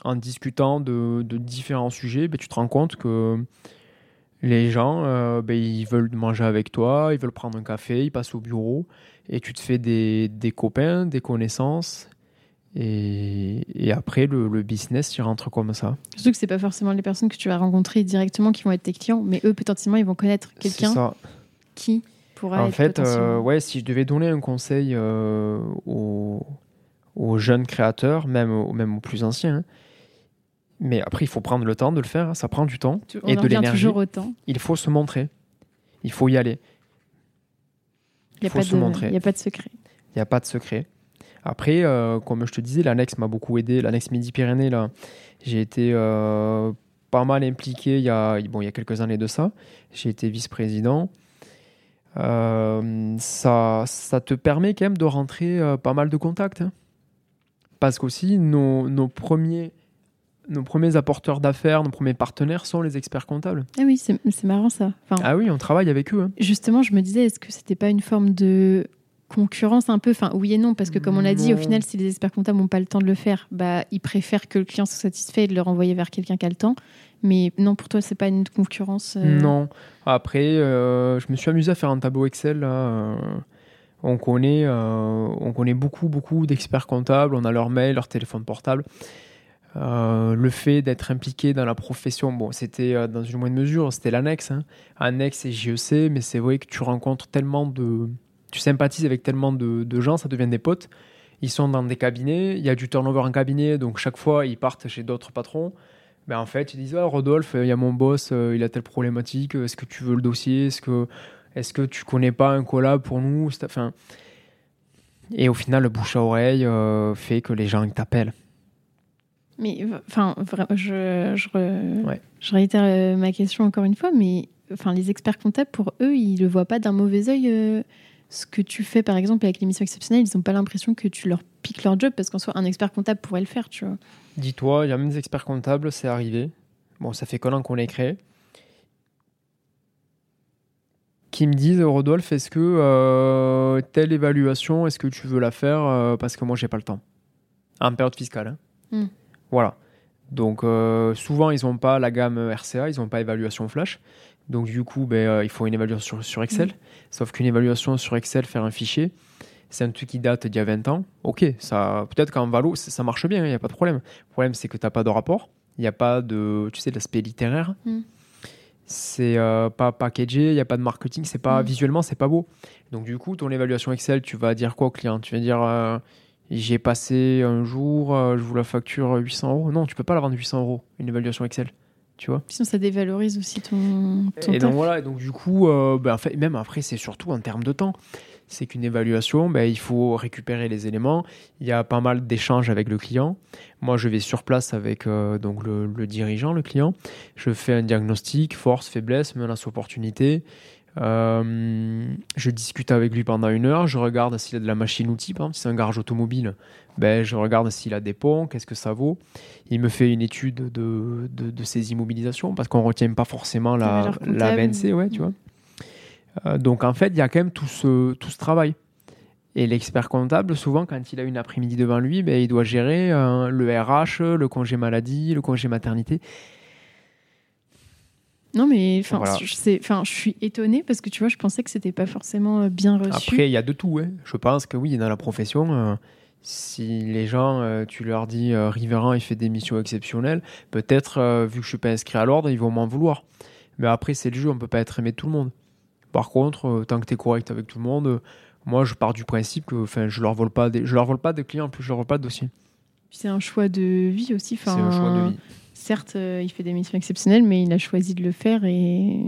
en, discutant de, différents sujets, ben, tu te rends compte que les gens, euh, ben, ils veulent manger avec toi, ils veulent prendre un café, ils passent au bureau et tu te fais des, copains, des connaissances. Et, après, le, business, il rentre comme ça. Surtout que ce pas forcément les personnes que tu vas rencontrer directement qui vont être tes clients, mais eux, potentiellement, ils vont connaître quelqu'un qui pourra en être fait, euh, ouais, si je devais donner un conseil euh, aux, jeunes créateurs, même, même aux plus anciens, hein, mais après, il faut prendre le temps de le faire. Ça prend du temps et de l'énergie. Il faut se montrer. Il faut y aller. Il n'y a pas de secret. Il n'y a pas de secret. Après, euh, comme je te disais, l'annexe m'a beaucoup aidé. L'annexe Midi-Pyrénées, là, j'ai été euh, pas mal impliqué il y, a, bon, il y a quelques années de ça. J'ai été vice-président. Euh, ça, ça te permet quand même de rentrer pas mal de contacts. Hein. Parce qu'aussi, nos, nos premiers nos premiers apporteurs d'affaires, nos premiers partenaires sont les experts comptables. Ah oui, c'est marrant ça. ah oui, on travaille avec eux. Hein. Justement, je me disais, est-ce que c'était pas une forme de concurrence un peu Enfin, oui et non, parce que comme on l'a dit, au final, si les experts comptables n'ont pas le temps de le faire, bah, ils préfèrent que le client soit satisfait et de le renvoyer vers quelqu'un qui a le temps. Mais non, pour toi, c'est pas une concurrence euh Non. Après, euh, je me suis amusé à faire un tableau Excel. Euh, on connaît, on connaît beaucoup, beaucoup d'experts comptables. On a leur mail, leur téléphone portable. Euh, le fait d'être impliqué dans la profession, bon, c'était euh, dans une moindre mesure, c'était l'annexe. Hein. Annexe et JEC, mais c'est vrai que tu rencontres tellement de. Tu sympathises avec tellement de, gens, ça devient des potes. Ils sont dans des cabinets, il y a du turnover en cabinet, donc chaque fois ils partent chez d'autres patrons. Mais en fait, ils disent ah, Rodolphe, il y a mon boss, euh, il a telle problématique, est-ce que tu veux le dossier Est-ce que, est que tu connais pas un collab pour nous enfin, Et au final, le bouche à oreille fait que les gens t'appellent. Mais enfin, je, je, je, réitère euh, ma question encore une fois, mais enfin, les experts comptables, pour eux, ils ne voient pas d'un mauvais oeil euh, ce que tu fais, par exemple, avec l'émission exceptionnelle. Ils n'ont pas l'impression que tu leur piques leur job parce qu'en soit, un expert comptable pourrait le faire, tu vois. Dis-toi, il y a même des experts comptables, c'est arrivé. Bon, ça fait combien qu'on les créé qui me disent Rodolphe, est-ce que euh, telle évaluation, est-ce que tu veux la faire parce que moi j'ai pas le temps? En période fiscale. Hein. Hmm. Voilà. Donc euh, souvent, ils n'ont pas la gamme RCA, ils n'ont pas évaluation flash. Donc du coup, ben, euh, il faut une évaluation sur, Excel. Sauf qu'une évaluation sur Excel, faire un fichier, c'est un truc qui date d'il y a 20 ans. Ok, ça peut-être qu'en Valo, ça, marche bien, il n'y a pas de problème. Le problème, c'est que tu n'as pas de rapport, il n'y a pas de, tu sais, l'aspect littéraire. Mm. C'est euh, pas packagé, il n'y a pas de marketing, c'est pas mm. visuellement, c'est pas beau. Donc du coup, ton évaluation Excel, tu vas dire quoi au client? Tu vas dire j'ai passé un jour, euh, je vous la facture 800 euros. Non, tu peux pas la vendre 800 euros, une évaluation Excel. Tu vois Sinon, ça dévalorise aussi ton, Et donc voilà, et donc du coup, euh, ben, en fait, même après, c'est surtout en termes de temps. c'est qu'une évaluation, ben, il faut récupérer les éléments. Il y a pas mal d'échanges avec le client. Moi, je vais sur place avec euh, donc le, dirigeant, le client. Je fais un diagnostic, force, faiblesse, menace, opportunité. Euh, je discute avec lui pendant une heure. Je regarde s'il a de la machine-outil. Si c'est un garage automobile, ben, je regarde s'il a des ponts, qu'est-ce que ça vaut. Il me fait une étude de, de, ses immobilisations parce qu'on ne retient pas forcément la, la VNC, ouais, tu vois. Euh, donc en fait, il y a quand même tout ce, tout ce travail. Et l'expert comptable, souvent, quand il a une après-midi devant lui, ben, il doit gérer euh, le RH, le congé maladie, le congé maternité. Non, mais enfin, je suis étonnée parce que tu vois, je pensais que c'était pas forcément euh, bien reçu. Après, il y a de tout. Hein. Je pense que oui, dans la profession, si les gens, tu leur dis Riverain, il fait des missions exceptionnelles, peut-être, vu que je suis pas inscrit à l'ordre, ils vont m'en vouloir. Mais après, c'est le jeu, on peut pas être aimé de tout le monde. Par contre, euh, tant que tu es correct avec tout le monde, euh, moi je pars du principe que je leur vole pas des, je leur vole pas des clients, en plus je leur vole pas de dossiers. C'est un choix de vie aussi. C'est un choix de vie. Certes, euh, il fait des missions exceptionnelles, mais il a choisi de le faire et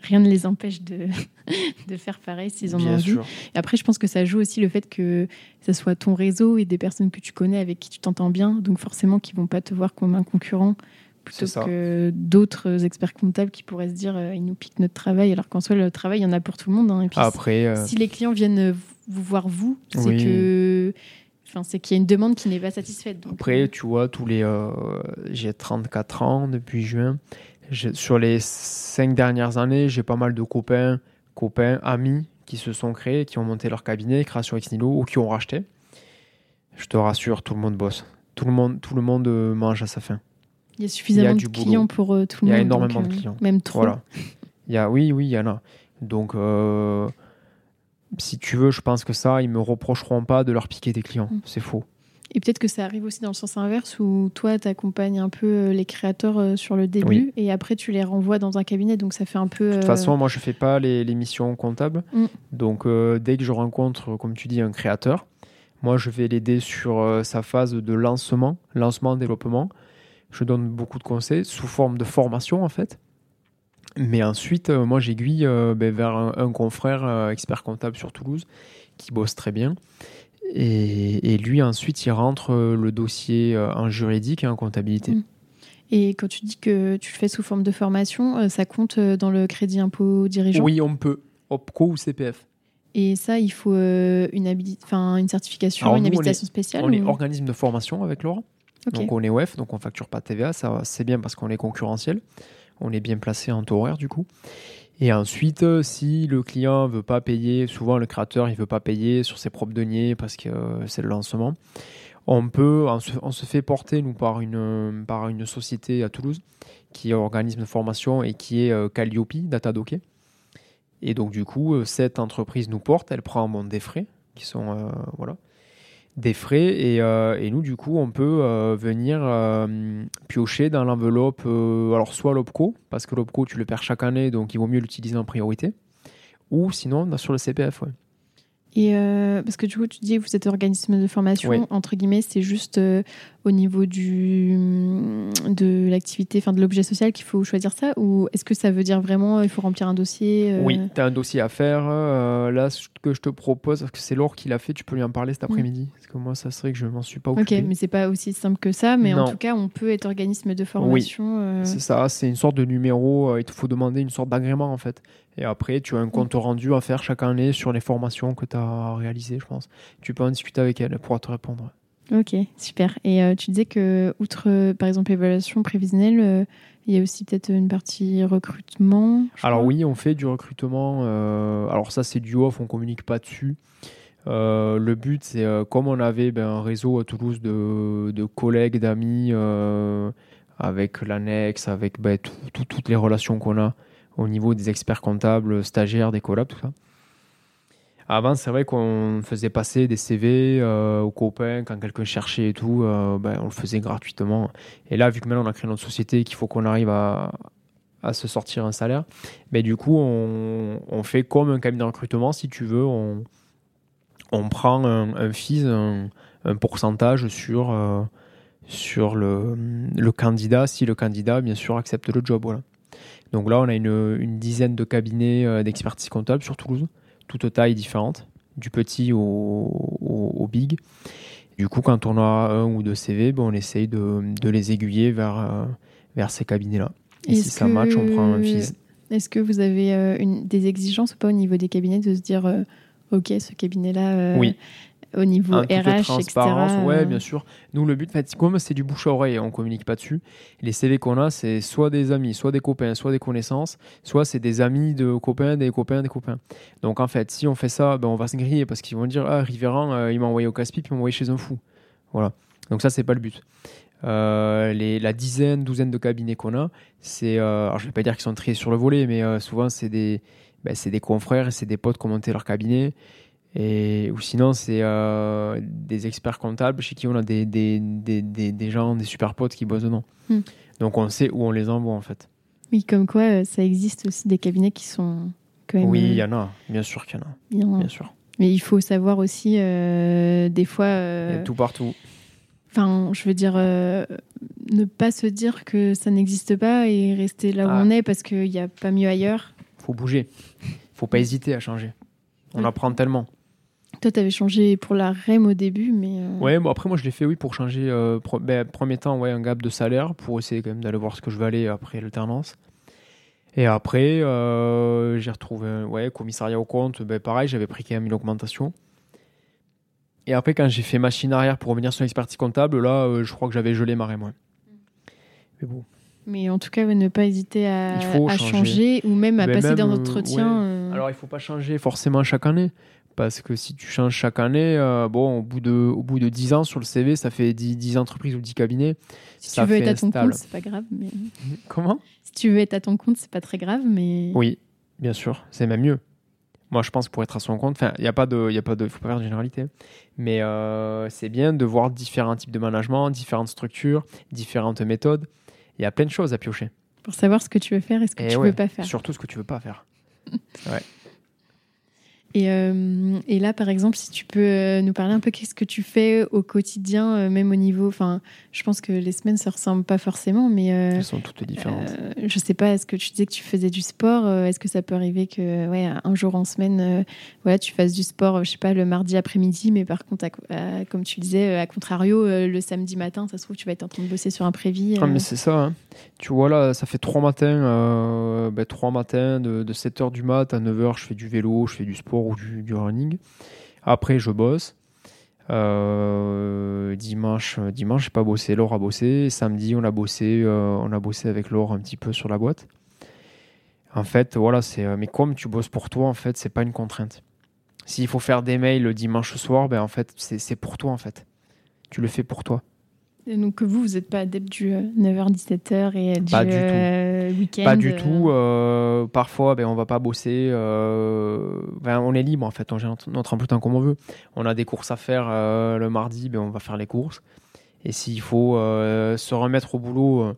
rien ne les empêche de, [LAUGHS] de faire pareil s'ils en ont envie. Et après, je pense que ça joue aussi le fait que ce soit ton réseau et des personnes que tu connais avec qui tu t'entends bien, donc forcément qui vont pas te voir comme un concurrent plutôt que d'autres experts comptables qui pourraient se dire euh, ils nous piquent notre travail, alors qu'en soi, le travail, il y en a pour tout le monde. Hein. Et puis, Après, euh, si, les clients viennent vous voir, vous, c'est que. Enfin, c'est qu'il y a une demande qui n'est pas satisfaite. Après, euh. tu vois, tous les, j'ai 34 ans depuis juin. Sur les cinq dernières années, j'ai pas mal de copains, copains, amis qui se sont créés, qui ont monté leur cabinet, création ex nihilo, ou qui ont racheté. Je te rassure, tout le monde bosse. Tout le monde, tout le monde mange à sa faim. Il y a suffisamment de clients pour euh, tout le monde. Il y a énormément de euh, clients. Même trop. Voilà. Il y a, oui, oui, il y en a. Donc, euh, si tu veux, je pense que ça, ils me reprocheront pas de leur piquer des clients. Mm. C'est faux. Et peut-être que ça arrive aussi dans le sens inverse où toi, tu accompagnes un peu les créateurs sur le début et après tu les renvoies dans un cabinet. Donc ça fait un peu. De toute façon, moi, je fais pas les, missions comptables. Mm. Donc dès que je rencontre, comme tu dis, un créateur, moi, je vais l'aider sur sa phase de lancement, lancement, développement je donne beaucoup de conseils sous forme de formation en fait. Mais ensuite, euh, moi, j'aiguille euh, ben, vers un, confrère euh, expert comptable sur Toulouse qui bosse très bien. Et, lui, ensuite, il rentre le dossier en juridique et en comptabilité. Mm. Et quand tu dis que tu le fais sous forme de formation, ça compte dans le crédit impôt dirigeant? Oui, on peut. OPCO ou CPF. Et ça, il faut une, une certification, une habilitation spéciale On est organisme de formation avec Laurent. Donc on est OF, donc on facture pas TVA, ça c'est bien parce qu'on est concurrentiel. On est bien placé en taux horaire du coup. Et ensuite, euh, si le client veut pas payer, souvent le créateur il veut pas payer sur ses propres deniers parce que euh, c'est le lancement, on peut, se, fait porter nous par une une société à Toulouse qui est organisme formation et qui est euh, Calliope Datadoké. Et donc du coup, cette entreprise nous porte, elle prend bon, des frais qui sont voilà des frais et, euh, et, nous du coup on peut euh, venir euh, piocher dans l'enveloppe alors soit l'OPCO parce que l'OPCO tu le perds chaque année donc il vaut mieux l'utiliser en priorité ou sinon sur le CPF ouais. Et euh, parce que du coup, tu dis que vous êtes organisme de formation, entre guillemets, c'est juste euh, au niveau du, de l'activité, enfin de l'objet social qu'il faut choisir ça Ou est-ce que ça veut dire vraiment il faut remplir un dossier euh Oui, tu as un dossier à faire. là, ce que je te propose, parce que c'est Laure qui l'a fait, tu peux lui en parler cet mm. après-midi. Parce que moi, ça serait que je m'en suis pas occupé. Ok, mais c'est pas aussi simple que ça. Mais en tout cas, on peut être organisme de formation. Oui, c'est ça, c'est une sorte de numéro. il te faut demander une sorte d'agrément en fait. Et après, tu as un compte rendu à faire chaque année sur les formations que tu as réalisées, je pense. Tu peux en discuter avec elle, pour te répondre. Ok, super. Et euh, tu disais que, outre, par exemple, évaluation prévisionnelle, euh, il y a aussi peut-être une partie recrutement Alors oui, on fait du recrutement. Euh, alors ça, c'est du off, on communique pas dessus. le but, c'est comme on avait ben, un réseau à Toulouse de, de collègues, d'amis, avec l'annexe, avec ben, toutes les relations qu'on a au niveau des experts comptables, stagiaires, des collabs, tout ça. Avant, c'est vrai qu'on faisait passer des CV euh, aux copains quand quelqu'un cherchait et tout, euh, ben, on le faisait gratuitement. Et là, vu que maintenant on a créé notre société, qu'il faut qu'on arrive à, à, se sortir un salaire, mais du coup, on, fait comme un cabinet de recrutement, si tu veux, on, on prend un, un un, un, pourcentage sur, euh, sur le, le, candidat, si le candidat, bien sûr, accepte le job. Voilà. Donc là, on a une, dizaine de cabinets euh, d'expertise comptable sur Toulouse. toutes tailles différentes, du petit au, au, au big. Du coup, quand on a un ou deux CV, ben, on essaye de, de les aiguiller vers, euh, vers ces cabinets-là. Et si ça match, on prend un fils. Est-ce que vous avez euh, une, des exigences ou pas au niveau des cabinets de se dire, euh, OK, ce cabinet-là, Oui. Au niveau un RH, transparence, etc. ouais, bien sûr. Nous, le but, en fait, comme c'est du bouche à oreille, on communique pas dessus. Les CV qu'on a, c'est soit des amis, soit des copains, soit des connaissances, soit c'est des amis de copains, des copains, des copains. Donc, en fait, si on fait ça, ben, on va se griller parce qu'ils vont dire, ah, Rivéran, euh, il m'a envoyé au casse-pipe, il m'a envoyé chez un fou. Voilà. Donc, ça, c'est pas le but. Euh, les, la dizaine, douzaine de cabinets qu'on a, c'est, euh, alors je vais pas dire qu'ils sont triés sur le volet, mais euh, souvent c'est des, ben, c'est des confrères c'est des potes qui ont monté leur cabinet. Et, ou sinon, c'est euh, des experts comptables chez qui on a des, des, des, des, des gens, des super potes qui bossent dedans. Hmm. Donc on sait où on les envoie en fait. Oui, comme quoi, euh, ça existe aussi des cabinets qui sont quand même Oui, il euh, y en a, bien sûr qu'il y en a, bien. bien sûr. Mais il faut savoir aussi, euh, des fois, Il euh, tout partout. enfin, je veux dire, euh, ne pas se dire que ça n'existe pas et rester là où Ah. on est parce qu'il n'y a pas mieux ailleurs. faut bouger. faut pas hésiter à changer. On Oui. apprend tellement. Toi, tu avais changé pour la REM au début, mais. euh, Ouais, bon, après moi je l'ai fait oui pour changer euh, pro- ben, premier temps ouais un gap de salaire pour essayer quand même d'aller voir ce que je vais aller après l'alternance. Et après euh, j'ai retrouvé un- ouais commissariat au compte, ben, pareil, j'avais pris quand même une augmentation. Et après quand j'ai fait machine arrière pour revenir sur l'expertise comptable, là euh, je crois que j'avais gelé ma moi. Mais bon, Mais en tout cas, ne pas hésiter à, changer. changer ou même à Ben, passer même, d'un entretien. ouais. euh, Alors il faut pas changer forcément chaque année. Parce que si tu changes chaque année, euh, bon, au bout, de, au bout de 10 ans sur le CV, ça fait 10, 10 entreprises ou 10 cabinets. si ça tu veux être à ton instable. compte, c'est pas grave. Mais... [LAUGHS] Comment? Si tu veux être à ton compte, c'est pas très grave, mais. Oui, bien sûr, c'est même mieux. Moi, je pense pour être à son compte, enfin, il y a pas de, il a pas de, faut pas faire de généralité, mais euh, c'est bien de voir différents types de management, différentes structures, différentes méthodes. Il y a plein de choses à piocher. Pour savoir ce que tu veux faire et ce que Et tu ouais, veux pas faire. Surtout ce que tu veux pas faire. [LAUGHS] Et, euh, et là, par exemple, si tu peux euh, nous parler un peu qu'est-ce que tu fais au quotidien, euh, même au niveau. Enfin, je pense que les semaines ça ressemble pas forcément, mais euh, Elles sont toutes différentes. euh, je sais pas. Est-ce que tu disais que tu faisais du sport Est-ce que ça peut arriver que, ouais, un jour en semaine, voilà, tu fasses du sport, je sais pas, le mardi après-midi, mais par contre, à co- à- comme tu disais, à contrario, le samedi matin, ça se trouve, tu vas être en train de bosser sur un prévis. Ah, mais c'est ça. hein. Tu vois, là, ça fait trois matins, ben, trois matins de, 7h du mat à 9h, je fais du vélo, je fais du sport du, running. Après, je bosse. Euh, dimanche, dimanche, j'ai pas bossé. Laure a bossé. Samedi, on a bossé, euh, on a bossé avec Laure un petit peu sur la boîte. En fait, voilà, c'est. euh, Mais comme tu bosses pour toi, en fait, c'est pas une contrainte. S'il faut faire des mails le dimanche soir, ben en fait, c'est pour toi, en fait. Tu le fais pour toi. Donc, vous, vous n'êtes pas adepte du 9h-17h et du, Pas du tout. euh, week-end Pas du euh, tout. euh, parfois, ben, on va pas bosser. euh, ben, on est libre en fait. On gère notre, emploi temps comme on veut. On a des courses à faire euh, le mardi, ben, on va faire les courses. Et s'il faut euh, se remettre au boulot euh,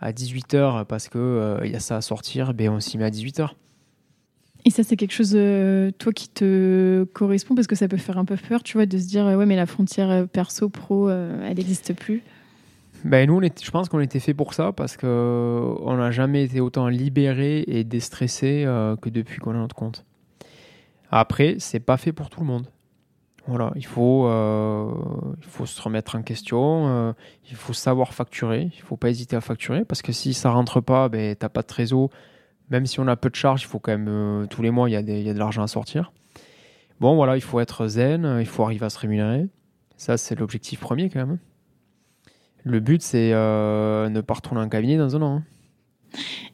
à 18h parce euh, il y a ça à sortir, ben, on s'y met à 18h. Et ça, c'est quelque chose, euh, toi, qui te correspond parce que ça peut faire un peu peur, tu vois, de se dire, euh, ouais, mais la frontière euh, perso-pro, elle n'existe plus. Ben, nous, je pense qu'on était fait pour ça parce que on n'a jamais été autant libéré et déstressé que depuis qu'on a notre compte. Après, c'est pas fait pour tout le monde. Voilà, il faut, il faut se remettre en question, il faut savoir facturer, il faut pas hésiter à facturer parce que si ça rentre pas, ben, t'as pas de trésor. Même si on a peu de charges, il faut quand même, euh, tous les mois, il y, a de l'argent à sortir. Bon, voilà, il faut être zen, il faut arriver à se rémunérer. Ça, c'est l'objectif premier quand même. Le but, c'est euh, ne pas retourner en cabinet dans un an. hein.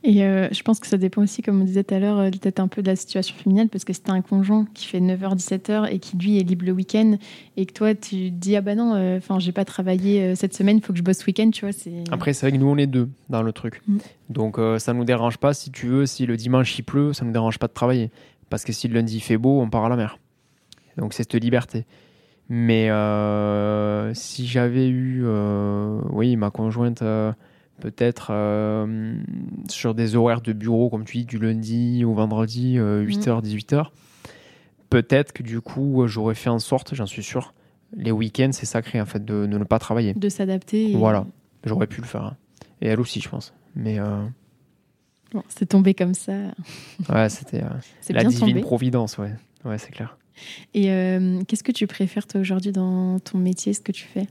Et euh, je pense que ça dépend aussi, comme on disait tout à l'heure, euh, peut-être un peu de la situation familiale, parce que si t'as un conjoint qui fait 9h-17h et qui, lui, est libre le week-end, et que toi, tu te dis, ah bah non, euh, enfin, j'ai pas travaillé euh, cette semaine, il faut que je bosse ce week-end, tu vois, c'est... Après, c'est vrai que nous, on est deux dans le truc. Mm. Donc, euh, ça nous dérange pas. Si tu veux, si le dimanche il pleut, ça nous dérange pas de travailler. Parce que si le lundi il fait beau, on part à la mer. Donc, c'est cette liberté. Mais euh, si j'avais eu, euh, oui, ma conjointe, euh, peut-être euh, sur des horaires de bureau, comme tu dis, du lundi au vendredi, euh, 8h, 18h, peut-être que du coup, j'aurais fait en sorte, j'en suis sûr, les week-ends, c'est sacré en fait de- de ne pas travailler. de s'adapter. et- Voilà. J'aurais pu le faire. hein. Et elle aussi, je pense. Mais euh, Bon, c'est tombé comme ça. Ouais, c'était euh, [LAUGHS] C'est la bien divine tombé. providence, ouais. Ouais, c'est clair. Et euh, qu'est-ce que tu préfères toi aujourd'hui dans ton métier, ce que tu fais?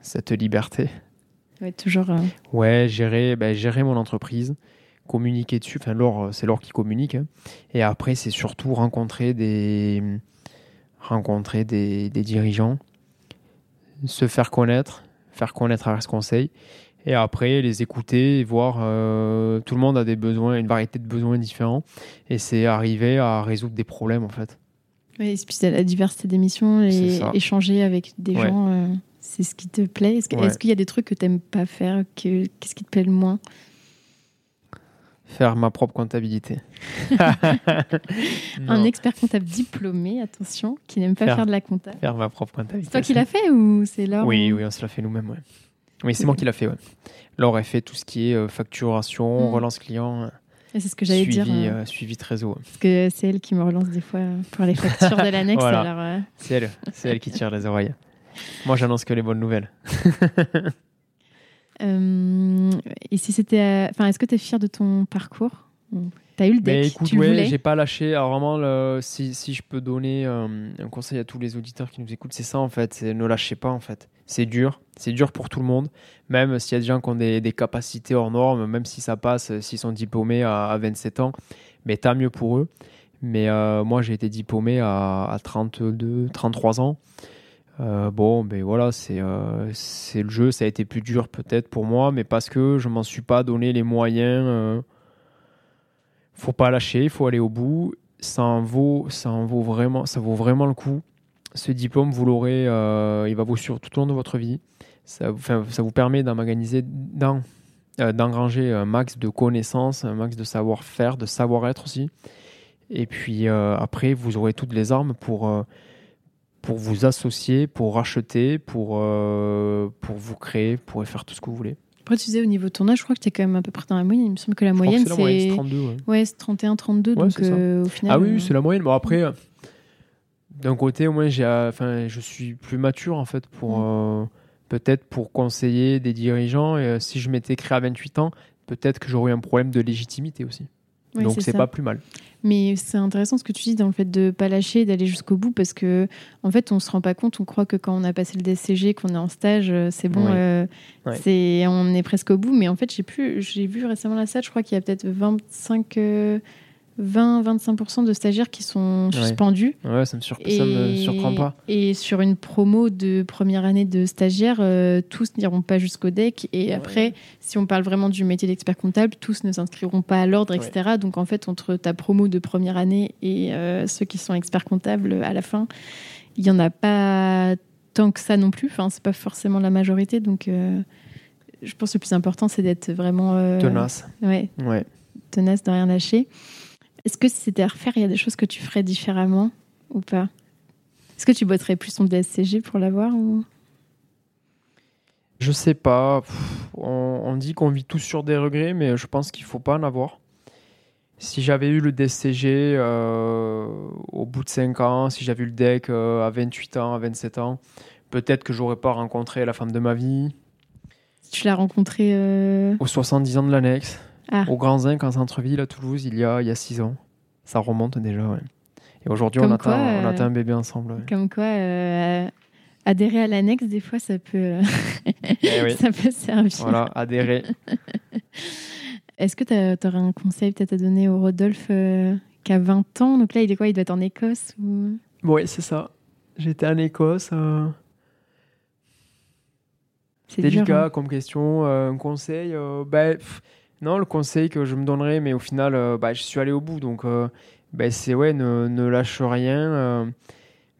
Cette liberté. Ouais, toujours. euh, Ouais, gérer, ben, gérer mon entreprise, communiquer dessus. Enfin, Laure, euh, c'est Laure qui communique. hein. Et après, c'est surtout rencontrer des, rencontrer des, des dirigeants, se faire connaître, faire connaître à ce conseil. Et après, les écouter et voir. euh, tout le monde a des besoins, une variété de besoins différents. Et c'est arriver à résoudre des problèmes, en fait. Puis c'est la diversité des missions et échanger avec des Ouais. gens, euh, c'est ce qui te plaît? Est-ce Ouais. qu'il y a des trucs que tu n'aimes pas faire que, Qu'est-ce qui te plaît le moins? Faire ma propre comptabilité. [LAUGHS] Un expert comptable diplômé, attention, qui n'aime pas Faire- faire de la compta. Faire ma propre comptabilité. C'est toi qui l'as fait ou c'est Laure? Oui, ou- oui, on se l'a fait nous-mêmes. Ouais. Oui, c'est moi qui l'a fait. Ouais. Laure a fait tout ce qui est euh, facturation, Mm. relance client, Et C'est ce que j'allais suivi, dire, euh, euh, suivi trésor. parce que c'est elle qui me relance des fois pour les factures de [LAUGHS] l'annexe. Voilà. euh, C'est elle, c'est elle qui tire les oreilles. Moi, j'annonce que les bonnes nouvelles. [LAUGHS] euh, et si c'était, euh, enfin, est-ce que tu es fier de ton parcours T'as eu le deck, Mais écoute, tu ouais, j'ai pas lâché. Alors vraiment, le- si, si je peux donner euh, un conseil à tous les auditeurs qui nous écoutent, c'est ça en fait. C'est ne lâchez pas en fait. C'est dur, c'est dur pour tout le monde. Même s'il y a des gens qui ont des, des capacités hors normes, même si ça passe, s'ils sont diplômés à, à 27 ans, mais tant mieux pour eux. Mais euh, moi, j'ai été diplômé à, à 32, 33 ans. Euh, bon, ben voilà, c'est euh, c'est le jeu. Ça a été plus dur peut-être pour moi, mais parce que je m'en suis pas donné les moyens. euh, faut pas lâcher, il faut aller au bout. Ça en vaut, ça en vaut vraiment, ça vaut vraiment le coup. Ce diplôme, vous l'aurez, euh, il va vous suivre tout au long de votre vie. Ça, ça vous permet d'engranger un max de connaissances, un max de savoir-faire, de savoir-être aussi. Et puis après, vous aurez toutes les armes pour, pour vous associer, pour racheter, pour, euh, pour vous créer, pour faire tout ce que vous voulez. Après, tu disais au niveau de ton âge, je crois que tu es quand même à peu près dans la moyenne. Il me semble que la Je moyenne, c'est la moyenne, c'est c'est 32. ouais. ouais, c'est 31, 32. Ouais, donc euh, au final. Ah oui, euh, c'est la moyenne. Bon, après, d'un côté, au moins, j'ai, euh, enfin, je suis plus mature, en fait, pour Mm. peut-être pour conseiller des dirigeants. Et si je m'étais créé à 28 ans, peut-être que j'aurais eu un problème de légitimité aussi. Donc, c'est pas plus mal. Mais c'est intéressant ce que tu dis dans le fait de pas lâcher, d'aller jusqu'au bout, parce que en fait, on se rend pas compte. On croit que quand on a passé le DCG, qu'on est en stage, euh, c'est bon, Ouais. euh, Ouais. c'est on est presque au bout. Mais en fait, j'ai plus, j'ai vu récemment la SAT, je crois qu'il y a peut-être 25, euh, 20-25% de stagiaires qui sont suspendus. Ouais, ça me, ça me surprend pas. Et sur une promo de première année de stagiaire, euh, tous n'iront pas jusqu'au deck. Et après, si on parle vraiment du métier d'expert comptable, tous ne s'inscriront pas à l'ordre, etc. Donc en fait, entre ta promo de première année et euh, ceux qui sont experts comptables à la fin, il n'y en a pas tant que ça non plus. Enfin, c'est pas forcément la majorité. Donc euh, je pense que le plus important, c'est d'être vraiment Tenace. Ouais. tenace de rien lâcher. Est-ce que si c'était à refaire, il y a des choses que tu ferais différemment ou pas? Est-ce que tu botterais plus ton DSCG pour l'avoir ou... Je sais pas. Pff, on, on dit qu'on vit tous sur des regrets, mais je pense qu'il faut pas en avoir. Si j'avais eu le DSCG euh, au bout de 5 ans, si j'avais eu le DEC euh, à 28 ans, à 27 ans, peut-être que j'aurais pas rencontré la femme de ma vie, Tu l'as rencontré euh, aux 70 ans de l'annexe, Ah. au Grand Zinc en centre-ville à Toulouse, il y a, il y a 6 ans. Ça remonte déjà, ouais. Et aujourd'hui, on, quoi, on euh, attend un bébé ensemble. ouais. comme quoi euh, adhérer à l'annexe, des fois, ça peut, euh, Eh oui. [LAUGHS] ça peut servir. Voilà, adhérer. [LAUGHS] Est-ce que tu aurais un conseil peut-être à donner au Rodolphe euh, qui a 20 ans? Donc là, il est quoi? Il doit être en Écosse ou... Oui, c'est ça. J'étais en Écosse. euh, C'est délicat dur, hein. comme question. euh, un conseil pff, Non, le conseil que je me donnerais, mais au final, euh, bah, je suis allé au bout. Donc, euh, ben, c'est ouais, ne, ne lâche rien. euh,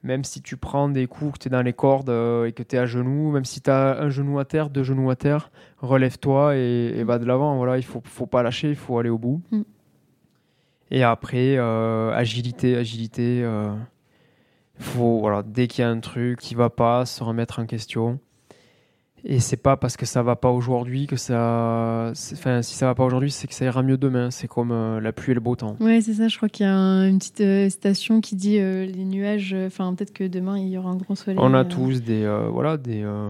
même si tu prends des coups, que tu es dans les cordes et que tu es à genoux, même si tu as un genou à terre, deux genoux à terre, relève-toi et, et va de l'avant. Voilà, il faut, faut pas lâcher, il faut aller au bout. Mm. Et après, agilité, agilité. faut, voilà, dès qu'il y a un truc qui va pas, se remettre en question. Et c'est pas parce que ça va pas aujourd'hui que ça. Enfin, si ça va pas aujourd'hui, c'est que ça ira mieux demain. C'est comme euh, la pluie et le beau temps. Ouais, c'est ça. Je crois qu'il y a un- une petite euh, station qui dit euh, les nuages. Enfin, peut-être que demain il y aura un grand soleil. On a euh, tous des. euh, voilà, des. euh,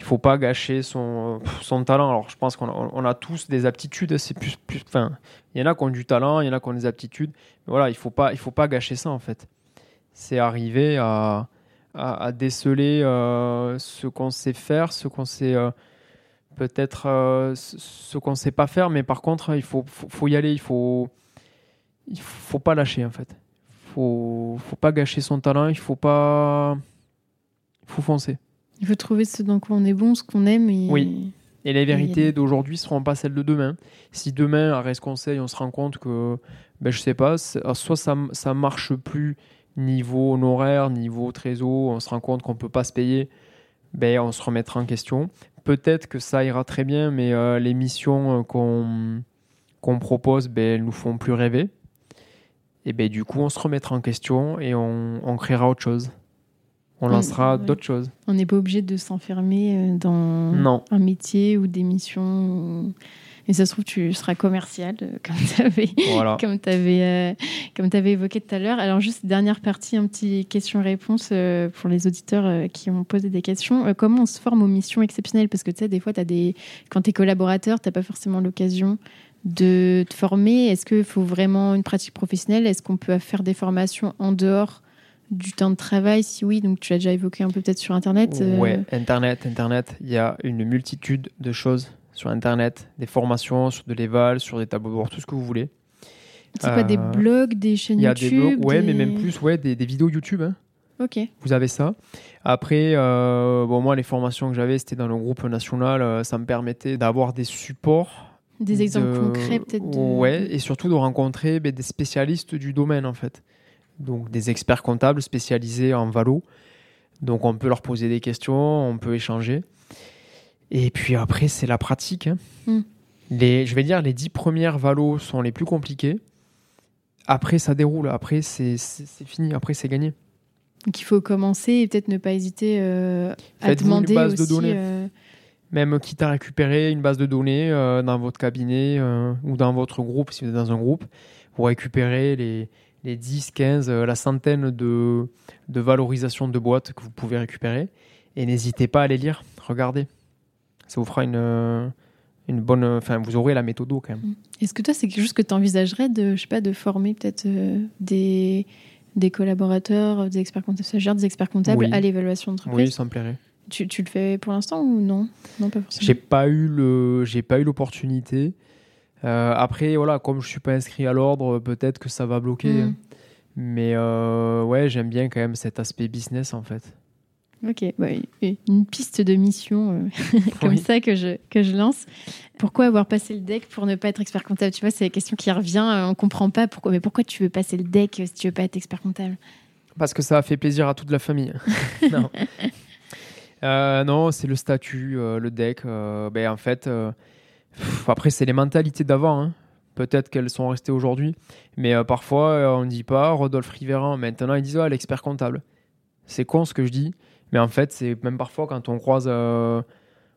il faut pas gâcher son, son talent. Alors, je pense qu'on a, on a tous des aptitudes. C'est plus, plus, enfin, il y en a qui ont du talent, il y en a qui ont des aptitudes. Mais voilà, il faut pas, il faut pas gâcher ça en fait. C'est arriver à, à, déceler euh, ce qu'on sait faire, ce qu'on sait euh, peut-être, euh, ce qu'on sait pas faire. Mais par contre, il faut, faut, faut, y aller. Il faut, il faut pas lâcher en fait. Faut, faut pas gâcher son talent. Il faut pas, il faut foncer. Il faut trouver ce dans quoi on est bon, ce qu'on aime. Et... Oui. Et les vérités d'aujourd'hui ne seront pas celles de demain. Si demain, à Reste Conseil, on se rend compte que, ben, je sais pas, soit ça ne marche plus niveau honoraire, niveau trésor, on se rend compte qu'on ne peut pas se payer, ben, on se remettra en question. Peut-être que ça ira très bien, mais euh, les missions euh, qu'on qu'on propose, ben, elles nous font plus rêver. Et ben, du coup, on se remettra en question et on, on créera autre chose on lancera d'autres choses. On n'est pas obligé de s'enfermer euh, dans un métier ou des missions. Et ça se trouve, tu seras commercial, euh, comme [LAUGHS] tu avais, comme avais, euh, comme avais évoqué tout à l'heure. Alors, juste dernière partie, un petit question-réponse pour les auditeurs qui ont posé des questions. comment on se forme aux missions exceptionnelles? Parce que tu sais, des fois, as des... quand tu es collaborateur, tu n'as pas forcément l'occasion de te former. Est-ce qu'il faut vraiment une pratique professionnelle? Est-ce qu'on peut faire des formations en dehors du temps de travail? Si oui, donc tu l'as déjà évoqué un peu peut-être sur Internet. Euh. Ouais, Internet, Internet, il y a une multitude de choses sur Internet, des formations sur de l'éval, sur des tableaux de bord, tout ce que vous voulez. C'est pas des euh, blogs, des chaînes YouTube y a des blogs, ouais, mais même plus, ouais, des, vidéos YouTube. Hein. Ok. Vous avez ça. Après, euh, bon, moi, les formations que j'avais, c'était dans le groupe national. ça me permettait d'avoir des supports. Des exemples concrets, peut-être. De... Ouais, et surtout de rencontrer ben, des spécialistes du domaine, en fait donc des experts comptables spécialisés en valo. Donc on peut leur poser des questions, on peut échanger. Et puis après, c'est la pratique. Hein. Hmm. Les, je vais dire, les dix premières valos sont les plus compliquées. Après, ça déroule. Après, c'est fini. Après, c'est gagné. Donc il faut commencer et peut-être ne pas hésiter euh, à demander une base de données. Euh, Même quitte à récupérer une base de données euh, dans votre cabinet ou dans votre groupe, si vous êtes dans un groupe, pour récupérer les, les 10, 15, euh, la centaine de, de valorisations de boîtes que vous pouvez récupérer. Et n'hésitez pas à les lire, regardez. Ça vous fera une, euh, une bonne. Enfin, vous aurez la méthode quand même. Mm. Est-ce que toi, c'est quelque chose que tu envisagerais de, je sais pas, de former peut-être euh, des, des collaborateurs, des experts comptables, des experts comptables à l'évaluation d'entreprise Oui, ça me plairait. Tu, tu, le fais pour l'instant ou non? Non, pas forcément. J'ai pas eu le, j'ai pas eu l'opportunité. Euh, après, voilà, comme je suis pas inscrit à l'ordre, peut-être que ça va bloquer. Mm. Mais euh, ouais, j'aime bien quand même cet aspect business en fait. Ok, une piste de mission euh, [LAUGHS] comme ça que je, que je lance. Pourquoi avoir passé le deck pour ne pas être expert comptable? Tu vois, c'est la question qui revient. On comprend pas pourquoi. Mais pourquoi tu veux passer le deck si tu veux pas être expert comptable? Parce que ça a fait plaisir à toute la famille. [LAUGHS] non, non c'est le statut, le deck. ben, en fait, après, c'est les mentalités d'avant. Hein. Peut-être qu'elles sont restées aujourd'hui. Mais euh, parfois, euh, on ne dit pas Rodolphe Riveran. Maintenant, ils disent ah, l'expert comptable. C'est con ce que je dis. Mais en fait, c'est même parfois quand on croise. Euh,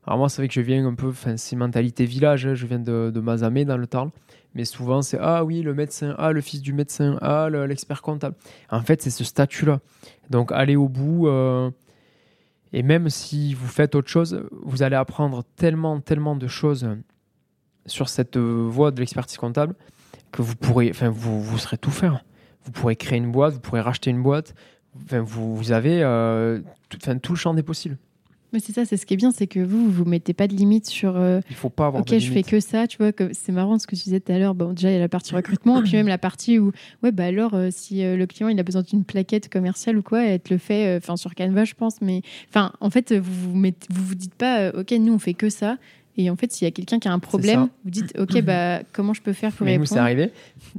alors, moi, c'est vrai que je viens un peu. Enfin, c'est mentalité village. Hein. Je viens de, de Mazamé, dans le Tarn. Mais souvent, c'est Ah oui, le médecin. Ah, le fils du médecin. Ah, l'expert comptable. En fait, c'est ce statut-là. Donc, allez au bout. Et même si vous faites autre chose, vous allez apprendre tellement, tellement de choses sur cette euh, voie de l'expertise comptable que vous pourrez, enfin, vous, vous serez tout faire. Vous pourrez créer une boîte, vous pourrez racheter une boîte. Vous, vous avez euh, tout, le champ des possibles. Mais c'est ça, c'est ce qui est bien, c'est que vous, vous mettez pas de limite sur. Euh, il faut pas avoir. Ok, je fais que ça, tu vois. C'est marrant ce que tu disais tout à l'heure. Bon, déjà il y a la partie recrutement, et puis même la partie où, ouais, bah alors si le client il a besoin d'une plaquette commerciale ou quoi, elle te le fait, enfin sur Canva, je pense. Mais enfin, en fait, vous vous mettez, vous vous dites pas, ok, nous on fait que ça. Et en fait, s'il y a quelqu'un qui a un problème, vous dites OK, bah, comment je peux faire pour Mais Nous, c'est arrivé.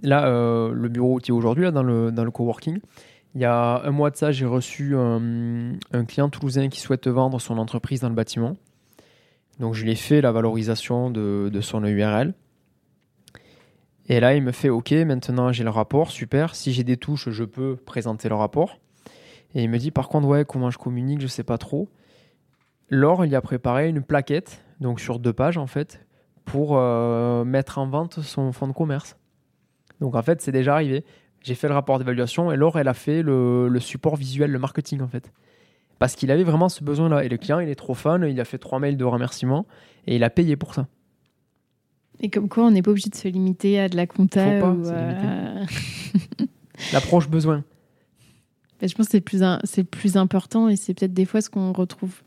Là, euh, le bureau qui est aujourd'hui, dans le, dans le coworking, il y a un mois de ça, j'ai reçu un, client toulousain qui souhaite vendre son entreprise dans le bâtiment. Donc, je lui ai fait la valorisation de, son URL. Et là, il me fait OK, maintenant j'ai le rapport, super. Si j'ai des touches, je peux présenter le rapport. Et il me dit par contre, ouais, comment je communique, je sais pas trop. Laure, il a préparé une plaquette donc sur deux pages en fait, pour euh, mettre en vente son fonds de commerce. Donc en fait, c'est déjà arrivé. J'ai fait le rapport d'évaluation et Laure, elle a fait le, support visuel, le marketing en fait. Parce qu'il avait vraiment ce besoin-là. Et le client, il est trop fan, il a fait trois mails de remerciement et il a payé pour ça. Et comme quoi, on n'est pas obligé de se limiter à de la compta. Faut pas ou se à- [LAUGHS] L'approche besoin. Je pense que c'est plus, un- plus important et c'est peut-être des fois ce qu'on retrouve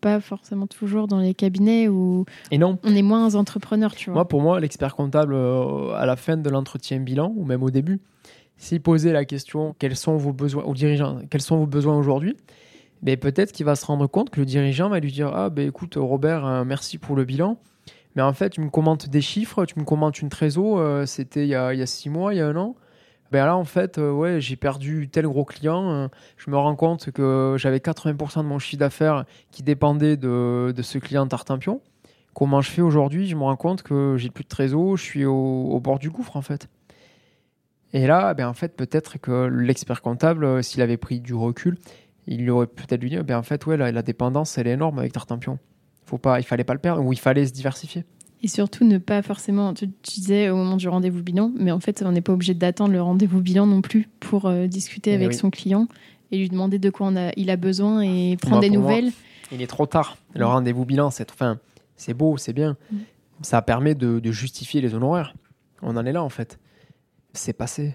pas forcément toujours dans les cabinets où Et non, on est moins entrepreneur, tu vois. Moi, pour moi, l'expert comptable, euh, à la fin de l'entretien bilan, ou même au début, s'il posait la question quels sont vos besoins au dirigeant, quels sont vos besoins aujourd'hui, ben, peut-être qu'il va se rendre compte que le dirigeant va lui dire Ah, ben écoute, Robert, euh, merci pour le bilan. Mais en fait, tu me commentes des chiffres, tu me commentes une trésor, euh, c'était il y, a, il y a six mois, il y a un an. Ben là, en fait, euh, ouais, j'ai perdu tel gros client. je me rends compte que j'avais 80% de mon chiffre d'affaires qui dépendait de, de ce client Tartampion comment je fais aujourd'hui, je me rends compte que j'ai plus de trésor, je suis au bord du gouffre en fait. Et là, ben, en fait, peut-être que l'expert comptable, euh, s'il avait pris du recul, il aurait peut-être lui dit, ben, en fait, ouais, la, la dépendance, elle est énorme avec Tartampion. Faut pas, il fallait pas le perdre, ou il fallait se diversifier. Et surtout, ne pas forcément. Tu, tu disais au moment du rendez-vous bilan, mais en fait, on n'est pas obligé d'attendre le rendez-vous bilan non plus pour euh, discuter Eh avec oui. son client et lui demander de quoi on a, il a besoin et prendre Moi, des moi, nouvelles. Il est trop tard. Le Mm. rendez-vous bilan, c'est enfin, c'est beau, c'est bien. Mm. Ça permet de, de justifier les honoraires. On en est là en fait. C'est passé.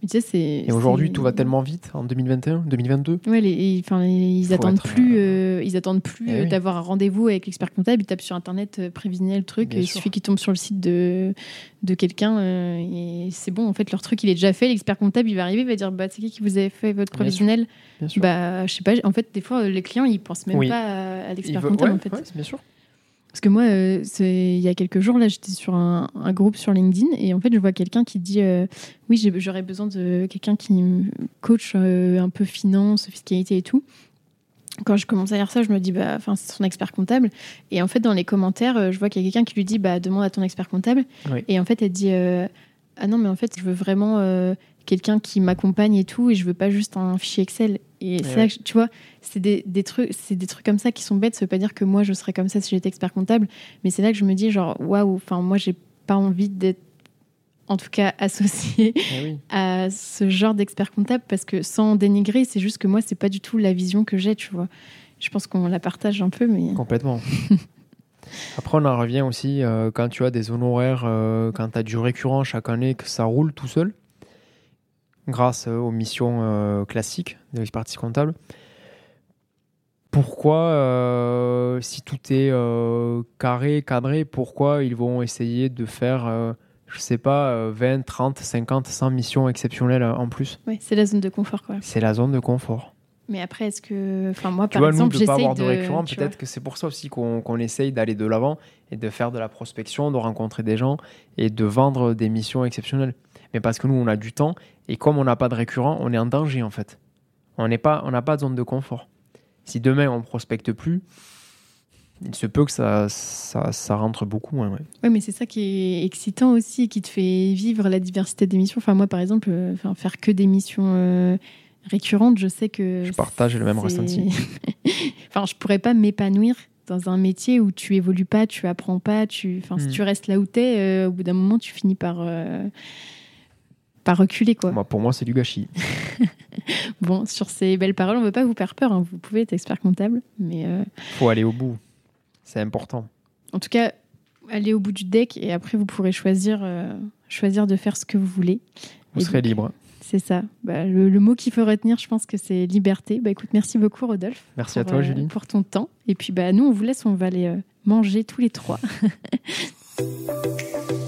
Mais tu sais, c'est. Et aujourd'hui, tout va tellement vite en 2021, 2022. Ouais, les- et, enfin, les- ils attendent plus, euh, ils attendent plus Eh euh, oui. d'avoir un rendez-vous avec l'expert comptable. Ils tapent sur internet euh, prévisionnel le truc. Bien il sûr. suffit qu'ils tombent sur le site de de quelqu'un euh, et c'est bon. En fait, leur truc il est déjà fait. L'expert comptable il va arriver, il va dire bah c'est qui qui vous avez fait votre prévisionnel Bien sûr. Bah je sais pas. En fait, des fois euh, les clients ils pensent même Oui. pas à, l'expert veut- comptable ouais, en fait. ouais, bien sûr. Parce que moi, euh, il y a quelques jours, là, j'étais sur un, un groupe sur LinkedIn et en fait, je vois quelqu'un qui dit euh, Oui, j'aurais besoin de quelqu'un qui me coach euh, un peu finance, fiscalité et tout. Quand je commence à lire ça, je me dis bah, enfin, c'est son expert comptable. Et en fait, dans les commentaires, je vois qu'il y a quelqu'un qui lui dit bah, Demande à ton expert comptable. Oui. Et en fait, elle dit Ah non, mais en fait, je veux vraiment quelqu'un qui m'accompagne et tout, et je veux pas juste un fichier Excel. Et c'est ouais. tu vois, c'est des, des trucs, c'est des trucs comme ça qui sont bêtes. Ça veut pas dire que moi je serais comme ça si j'étais expert comptable, mais c'est là que je me dis genre waouh. Enfin, moi j'ai pas envie d'être, en tout cas, [LAUGHS] associée Eh oui. à ce genre d'expert comptable parce que sans dénigrer, c'est juste que moi c'est pas du tout la vision que j'ai, tu vois. Je pense qu'on la partage un peu, mais Complètement. [LAUGHS] Après, on en revient aussi euh, quand tu as des honoraires, euh, quand tu as du récurrent chaque année, que ça roule tout seul, grâce euh, aux missions euh, classiques de l'expertise comptable. Pourquoi, euh, si tout est carré, cadré, pourquoi ils vont essayer de faire, je sais pas, euh, 20, 30, 50, 100 missions exceptionnelles en plus? Ouais, c'est la zone de confort, quoi. C'est la zone de confort. Mais après, est-ce que, enfin moi Tu par vois, exemple, ne pas avoir de, de, récurrent, peut-être que c'est pour ça aussi qu'on qu'on essaye d'aller de l'avant et de faire de la prospection, de rencontrer des gens et de vendre des missions exceptionnelles. Mais parce que nous, on a du temps et comme on n'a pas de récurrent, on est en danger en fait. On n'est pas, on n'a pas de zone de confort. Si demain on prospecte plus, il se peut que ça, ça, ça rentre beaucoup moins. ouais. Ouais, mais c'est ça qui est excitant aussi et qui te fait vivre la diversité des missions. Enfin, moi, par exemple, euh, faire que des missions euh, récurrentes, je sais que. Je partage le même ressenti. [LAUGHS] enfin, je pourrais pas m'épanouir dans un métier où tu évolues pas, tu apprends pas, tu. Enfin, si Hmm. tu restes là où t'es, euh, au bout d'un moment, tu finis par. Par reculer, quoi. Moi, pour moi, c'est du gâchis. [LAUGHS] Bon, sur ces belles paroles, on veut pas vous faire peur. hein. Vous pouvez être expert comptable, mais euh, faut aller au bout. C'est important. en tout cas, allez au bout du deck et après, vous pourrez choisir, euh, choisir de faire ce que vous voulez. Vous Et serez donc, libre. C'est ça. Bah, le, le mot qu'il faut retenir, je pense que c'est liberté. Bah, écoute, merci beaucoup, Rodolphe. Merci à toi, euh, Julie. Pour ton temps. Et puis, bah, nous, on vous laisse, on va aller euh, manger tous les trois. [LAUGHS]